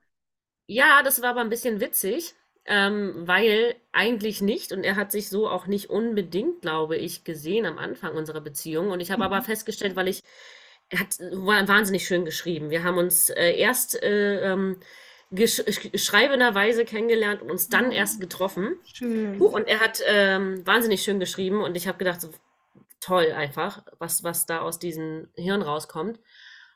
Ja, das war aber ein bisschen witzig, ähm, weil eigentlich nicht und er hat sich so auch nicht unbedingt, glaube ich, gesehen am Anfang unserer Beziehung. Und ich habe aber Mhm. festgestellt, weil ich, er hat wahnsinnig schön geschrieben. Wir haben uns äh, erst äh, ähm, schreibenderweise kennengelernt und uns dann erst getroffen. Schön. und er hat ähm, wahnsinnig schön geschrieben und ich habe gedacht, so, toll einfach, was, was da aus diesem Hirn rauskommt.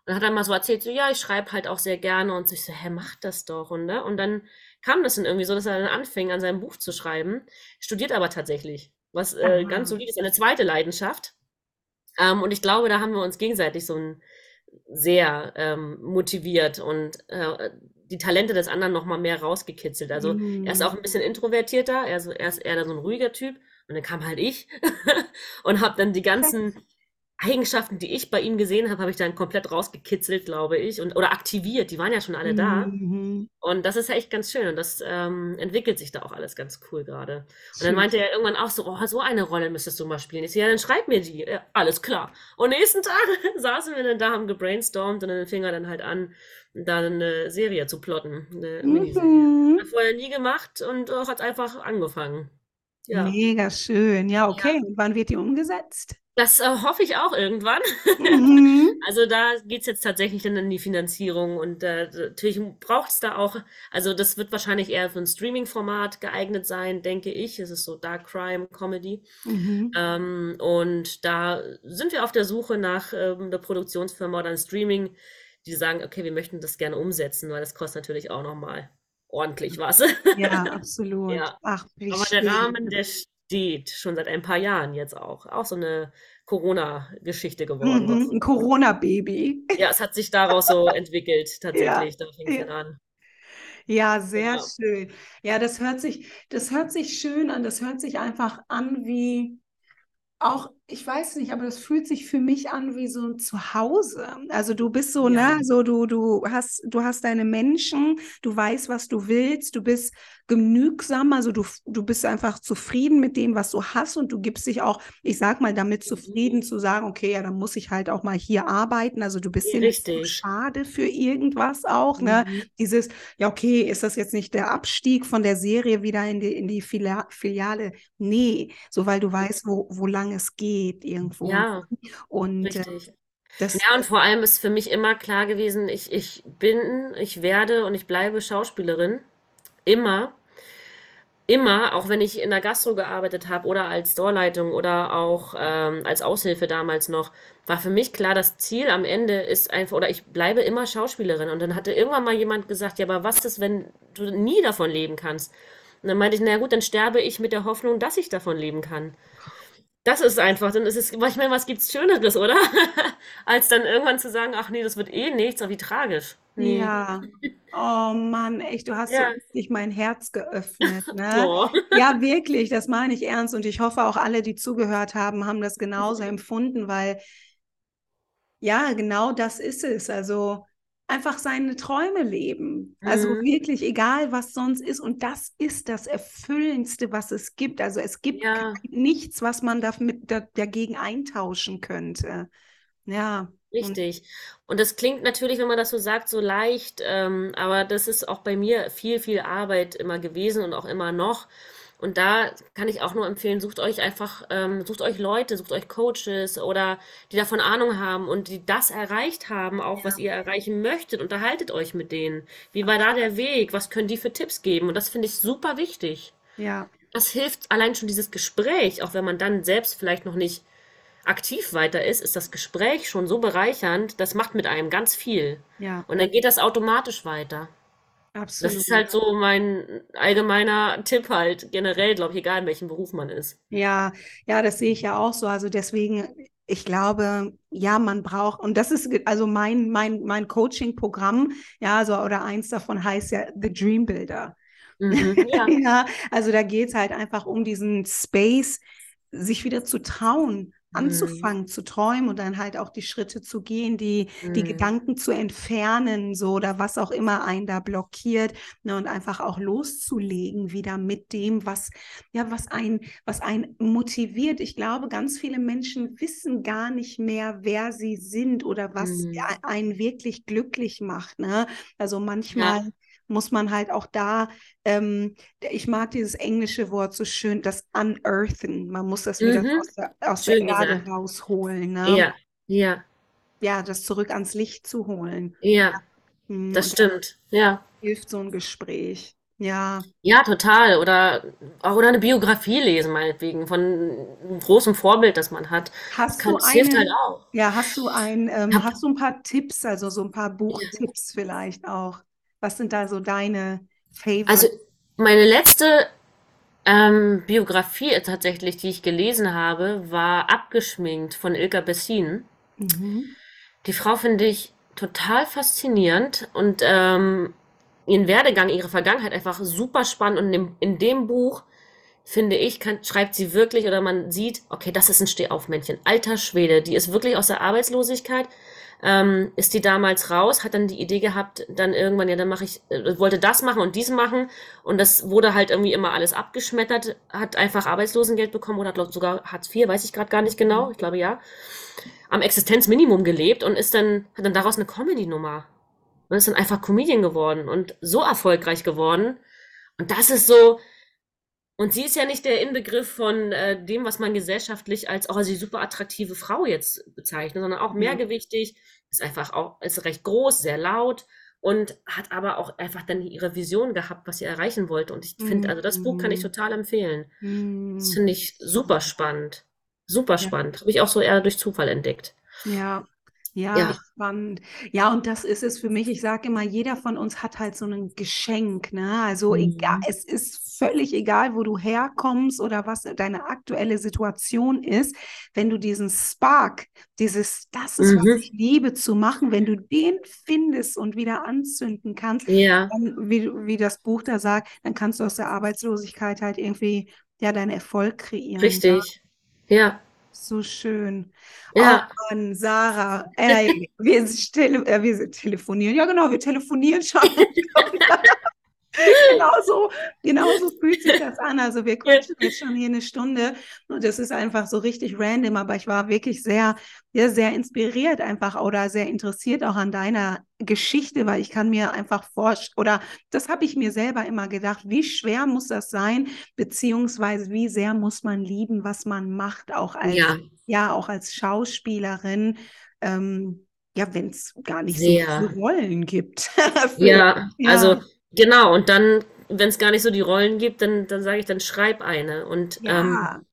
Und hat dann mal so erzählt, so, ja, ich schreibe halt auch sehr gerne. Und so, ich so, hä, mach das doch. Und, ne? und dann kam das dann irgendwie so, dass er dann anfing, an seinem Buch zu schreiben, studiert aber tatsächlich, was äh, ganz Aha. solid ist, eine zweite Leidenschaft. Ähm, und ich glaube, da haben wir uns gegenseitig so ein sehr ähm, motiviert und äh, die Talente des anderen noch mal mehr rausgekitzelt. Also er ist Mhm. auch ein bisschen introvertierter, er ist, er ist eher so ein ruhiger Typ. Und dann kam halt ich und habe dann die ganzen Eigenschaften, die ich bei ihm gesehen habe, habe ich dann komplett rausgekitzelt, glaube ich, und oder aktiviert. Die waren ja schon alle da. Mhm. Und das ist ja echt ganz schön und das ähm, entwickelt sich da auch alles ganz cool gerade. Und dann meinte er irgendwann auch so, oh, so eine Rolle müsstest du mal spielen. Ich so, ja, dann schreib mir die. Ja, alles klar. Und nächsten Tag saßen wir dann da, haben gebrainstormt und dann fing er dann halt an, da eine Serie zu plotten, eine Miniserie. Mhm. Hat vorher nie gemacht und auch hat einfach angefangen. Ja. Mega schön. Ja, Ja. okay. Und wann wird die umgesetzt? Das äh, hoffe ich auch irgendwann. Mhm. Also da geht's jetzt tatsächlich dann in die Finanzierung und äh, natürlich braucht's da auch, also das wird wahrscheinlich eher für ein Streaming-Format geeignet sein, denke ich. Es ist so Dark Crime Comedy. Mhm. Ähm, und da sind wir auf der Suche nach ähm, einer Produktionsfirma oder einem Streaming, die sagen, okay, wir möchten das gerne umsetzen, weil das kostet natürlich auch nochmal ordentlich was. Ja, absolut. Ja. Ach, Aber der schön. Rahmen, der steht schon seit ein paar Jahren jetzt auch. Auch so eine Corona-Geschichte geworden. Mhm. Ein Corona-Baby. Ja, es hat sich daraus so entwickelt, Ja, tatsächlich. Da fing es ja. an. Ja, sehr Ja. schön. Ja, das hört sich, das hört sich schön an. Das hört sich einfach an wie auch, ich weiß nicht, aber das fühlt sich für mich an wie so ein Zuhause. Also du bist so, Ja. ne, so du, du hast, du hast deine Menschen, du weißt, was du willst, du bist genügsam, also du, du bist einfach zufrieden mit dem, was du hast und du gibst dich auch, ich sag mal, damit zufrieden zu sagen, okay, ja, dann muss ich halt auch mal hier arbeiten. Also du bist dir nicht so schade für irgendwas auch, ne? Mhm. Dieses, ja, okay, ist das jetzt nicht der Abstieg von der Serie wieder in die, in die Filia Filiale? Nee, so weil du weißt, wo, wo lang es geht irgendwo. Ja, Und äh, richtig. das, Ja, und vor allem ist für mich immer klar gewesen, ich, ich bin, ich werde und ich bleibe Schauspielerin. Immer. Immer, auch wenn ich in der Gastro gearbeitet habe oder als Storeleitung oder auch ähm, als Aushilfe damals noch, war für mich klar, das Ziel am Ende ist einfach, oder ich bleibe immer Schauspielerin. Und dann hatte irgendwann mal jemand gesagt, ja, aber was ist, wenn du nie davon leben kannst? Und dann meinte ich, na gut, dann sterbe ich mit der Hoffnung, dass ich davon leben kann. Das ist einfach, dann ist es, ich meine, was gibt's Schöneres, oder? Als dann irgendwann zu sagen, ach nee, das wird eh nichts, aber wie tragisch. Nee. ja, oh Mann, echt, du hast so Ja. richtig mein Herz geöffnet, ne? Ja, wirklich, das meine ich ernst. Und ich hoffe, auch alle, die zugehört haben, haben das genauso empfunden, weil ja, genau das ist es. Also einfach seine Träume leben. Also Mhm. wirklich, egal was sonst ist. Und das ist das Erfüllendste, was es gibt. Also es gibt Ja. nichts, was man damit, da, dagegen eintauschen könnte. Ja. Richtig. Und das klingt natürlich, wenn man das so sagt, so leicht, ähm, aber das ist auch bei mir viel, viel Arbeit immer gewesen und auch immer noch. Und da kann ich auch nur empfehlen, sucht euch einfach, ähm, sucht euch Leute, sucht euch Coaches oder die davon Ahnung haben und die das erreicht haben, auch was ihr erreichen möchtet. Unterhaltet euch mit denen. Wie war da der Weg? Was können die für Tipps geben? Und das finde ich super wichtig. ja, Das hilft allein schon dieses Gespräch, auch wenn man dann selbst vielleicht noch nicht aktiv weiter ist, ist das Gespräch schon so bereichernd, das macht mit einem ganz viel. ja, Und dann geht das automatisch weiter. Das absolut. ist halt so mein allgemeiner Tipp halt, generell, glaube ich, egal in welchem Beruf man ist. Ja, ja, das sehe ich ja auch so. Also deswegen, ich glaube, ja, man braucht, und das ist also mein, mein, mein Coaching-Programm, ja, also, oder eins davon heißt ja The Dream Builder. Mhm, ja. Ja, also da geht es halt einfach um diesen Space, sich wieder zu trauen, Mhm, anzufangen zu träumen und dann halt auch die Schritte zu gehen, die, die mhm, Gedanken zu entfernen, so oder was auch immer einen da blockiert, ne, und einfach auch loszulegen wieder mit dem, was, ja, was ein, was einen motiviert. Ich glaube, ganz viele Menschen wissen gar nicht mehr, wer sie sind oder was mhm. einen wirklich glücklich macht, ne? Also Ja, manchmal muss man halt auch da, ähm, ich mag dieses englische Wort so schön, das Unearthen. Man muss das wieder mhm. aus der, aus der Erde gesagt. rausholen, ne? Ja, ja, Ja, das zurück ans Licht zu holen. ja, Hm, das Und stimmt. Ja. hilft so ein Gespräch. Ja, Ja, total. Oder auch oder eine Biografie lesen, meinetwegen, von einem großen Vorbild, das man hat. Das hast kann, du das hilft halt auch. ja, hast du ein, ähm, hast du ein paar Tipps, also so ein paar. Buchtipps vielleicht auch? Was sind da so deine Also Favorites? meine letzte ähm, Biografie tatsächlich, die ich gelesen habe, war Abgeschminkt von Ilka Bessin. Mhm. Die Frau finde ich total faszinierend und ähm, ihren Werdegang, ihre Vergangenheit einfach super spannend. Und in dem, in dem Buch, finde ich, kann, schreibt sie wirklich oder man sieht, okay, das ist ein Stehaufmännchen. Alter Schwede, die ist wirklich aus der Arbeitslosigkeit ähm, ist die damals raus, hat dann die Idee gehabt, dann irgendwann, ja, dann mache ich, äh, wollte das machen und dies machen. Und das wurde halt irgendwie immer alles abgeschmettert, hat einfach Arbeitslosengeld bekommen oder hat sogar Hartz IV, weiß ich gerade gar nicht genau, ich glaube ja, am Existenzminimum gelebt und ist dann, hat dann daraus eine Comedy-Nummer. Und ist dann einfach Comedian geworden und so erfolgreich geworden. Und das ist so, und sie ist ja nicht der Inbegriff von äh, dem, was man gesellschaftlich als oh, sie super attraktive Frau jetzt bezeichnet, sondern auch mehrgewichtig, ist einfach auch, ist recht groß, sehr laut und hat aber auch einfach dann ihre Vision gehabt, was sie erreichen wollte. Und ich finde, also das Buch kann ich mhm. total empfehlen. Das finde ich super spannend. Super spannend. Habe ich auch so eher durch Zufall entdeckt. Ja, ja, ja, spannend. Ja, und das ist es für mich. Ich sage immer, jeder von uns hat halt so ein Geschenk. Ne? Also mhm. egal, es ist völlig egal, wo du herkommst oder was deine aktuelle Situation ist. Wenn du diesen Spark, dieses, das ist, mhm. was ich liebe zu machen, wenn du den findest und wieder anzünden kannst, ja. dann, wie, wie das Buch da sagt, dann kannst du aus der Arbeitslosigkeit halt irgendwie ja deinen Erfolg kreieren. Richtig. ja. ja. So schön. Ja. Oh Mann, Sarah, ey, wir, tele äh, wir telefonieren. Ja, genau, wir telefonieren schon. genauso, genauso fühlt sich das an. Also wir quatschen jetzt schon hier eine Stunde und das ist einfach so richtig random, aber ich war wirklich sehr, sehr, sehr inspiriert einfach oder sehr interessiert auch an deiner Geschichte, weil ich kann mir einfach vorstellen, oder das habe ich mir selber immer gedacht, wie schwer muss das sein, beziehungsweise wie sehr muss man lieben, was man macht, auch als, ja, ja auch als Schauspielerin. Ähm, ja, wenn es gar nicht sehr. so viele Rollen gibt. Für, ja, ja, also Genau, und dann, wenn es gar nicht so die Rollen gibt, dann, dann sage ich, dann schreib eine. Und ja. ähm,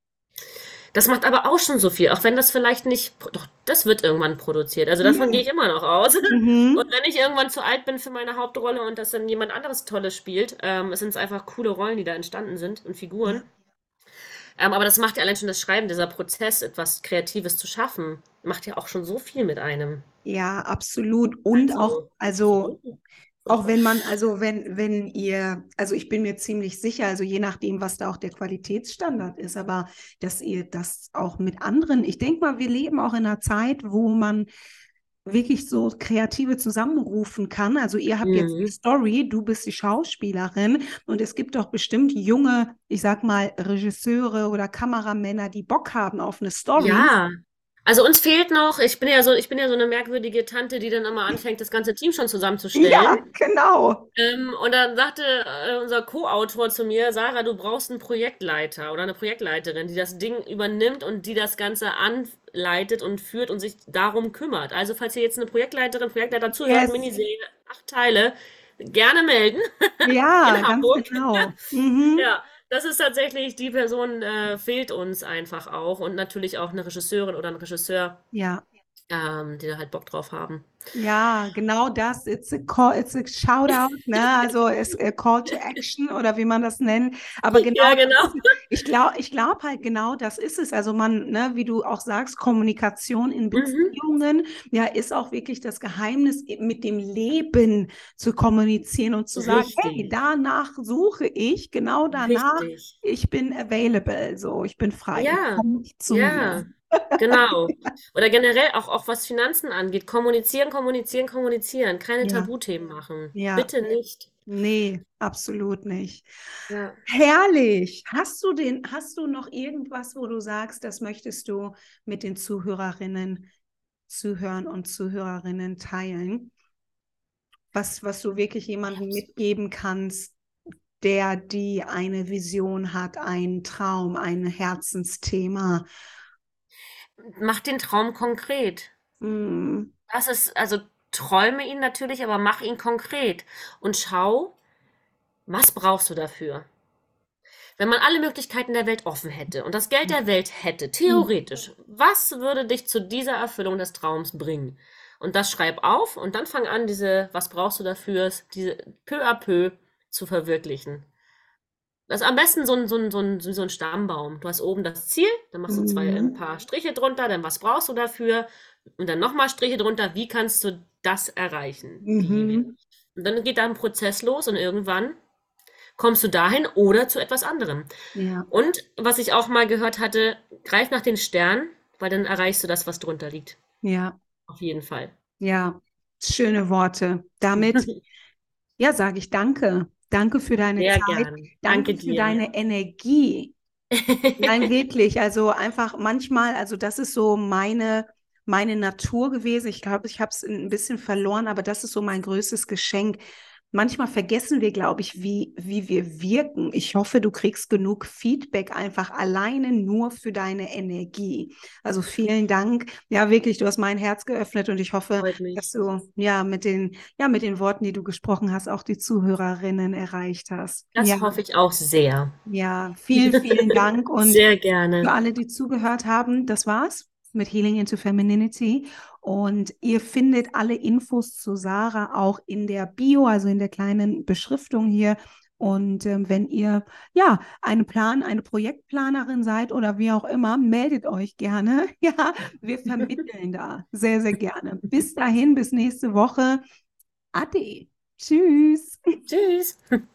das macht aber auch schon so viel, auch wenn das vielleicht nicht, doch, das wird irgendwann produziert. Also davon mhm. gehe ich immer noch aus. Mhm. Und wenn ich irgendwann zu alt bin für meine Hauptrolle und das dann jemand anderes Tolles spielt, ähm, es sind einfach coole Rollen, die da entstanden sind und Figuren. Ähm, aber das macht ja allein schon das Schreiben, dieser Prozess, etwas Kreatives zu schaffen, macht ja auch schon so viel mit einem. Ja, absolut. Und also, auch, also auch wenn man, also wenn, wenn ihr, also ich bin mir ziemlich sicher, also je nachdem, was da auch der Qualitätsstandard ist, aber dass ihr das auch mit anderen, ich denke mal, wir leben auch in einer Zeit, wo man wirklich so Kreative zusammenrufen kann. Also ihr habt mhm. jetzt die Story, du bist die Schauspielerin und es gibt doch bestimmt junge, ich sag mal, Regisseure oder Kameramänner, die Bock haben auf eine Story. Ja. Also uns fehlt noch, ich bin ja so, ich bin ja so eine merkwürdige Tante, die dann immer anfängt, das ganze Team schon zusammenzustellen. Ja, genau. Ähm, und dann sagte äh, unser Co-Autor zu mir, Sarah, du brauchst einen Projektleiter oder eine Projektleiterin, die das Ding übernimmt und die das Ganze anleitet und führt und sich darum kümmert. Also falls ihr jetzt eine Projektleiterin, Projektleiter zuhört, yes. Miniserie, acht Teile, gerne melden. Ja, ganz genau. Mhm. Ja das ist tatsächlich, die Person äh, fehlt uns einfach auch und natürlich auch eine Regisseurin oder ein Regisseur, Ja. Ähm, die da halt Bock drauf haben. Ja, genau das. It's a call, it's a shout out, ne? Also es a Call to Action oder wie man das nennt. Aber genau, Ja, genau. ich glaube, ich glaube halt genau, das ist es. Also man, ne, wie du auch sagst, Kommunikation in mhm. Beziehungen, mhm. ja, ist auch wirklich das Geheimnis, mit dem Leben zu kommunizieren und zu sagen, hey, danach suche ich, genau danach, Richtig. ich bin available, so, ich bin frei. Ja, ja. Mir. Genau. Oder generell auch, auch was Finanzen angeht. Kommunizieren, kommunizieren, kommunizieren. Keine ja. Tabuthemen machen. Ja. Bitte nicht. Nee, absolut nicht. Ja. Herrlich. Hast du den, hast du noch irgendwas, wo du sagst, das möchtest du mit den Zuhörerinnen, Zuhörern und Zuhörerinnen teilen? Was, was du wirklich jemandem mitgeben kannst, der die eine Vision hat, einen Traum, ein Herzensthema, mach den Traum konkret. Mhm. Das ist, also träume ihn natürlich, aber mach ihn konkret und schau, was brauchst du dafür? Wenn man alle Möglichkeiten der Welt offen hätte und das Geld der Welt hätte, theoretisch, was würde dich zu dieser Erfüllung des Traums bringen? Und das schreib auf und dann fang an, diese, was brauchst du dafür, diese peu à peu zu verwirklichen. Das ist am besten so ein, so, ein, so, ein, so ein Stammbaum. Du hast oben das Ziel, dann machst du zwei, ein mhm. paar Striche drunter, dann was brauchst du dafür? Und dann nochmal Striche drunter, wie kannst du das erreichen? Mhm. Und dann geht da ein Prozess los und irgendwann kommst du dahin oder zu etwas anderem. Ja. Und was ich auch mal gehört hatte, greif nach den Sternen, weil dann erreichst du das, was drunter liegt. Ja. Auf jeden Fall. Ja, schöne Worte. Damit, ja, sage ich danke. Danke für deine Sehr Zeit. gern. Danke Danke für dir. deine Energie. Nein, wirklich. Also einfach manchmal, also das ist so meine, meine Natur gewesen. Ich glaube, ich habe es ein bisschen verloren, aber das ist so mein größtes Geschenk. Manchmal vergessen wir, glaube ich, wie, wie wir wirken. Ich hoffe, du kriegst genug Feedback einfach alleine nur für deine Energie. Also vielen Dank. Ja, wirklich, du hast mein Herz geöffnet und ich hoffe, dass du ja mit den, ja, mit den Worten, die du gesprochen hast, auch die Zuhörerinnen erreicht hast. Das Ja, hoffe ich auch sehr. ja, vielen, vielen Dank und Sehr für gerne. alle, die zugehört haben, das war's mit Healing into Femininity. Und ihr findet alle Infos zu Sarah auch in der Bio, also in der kleinen Beschriftung hier. Und ähm, wenn ihr ja einen Plan, eine Projektplanerin seid oder wie auch immer, meldet euch gerne. Ja, wir vermitteln da sehr, sehr gerne. Bis dahin, bis nächste Woche. Ade. Tschüss. Tschüss.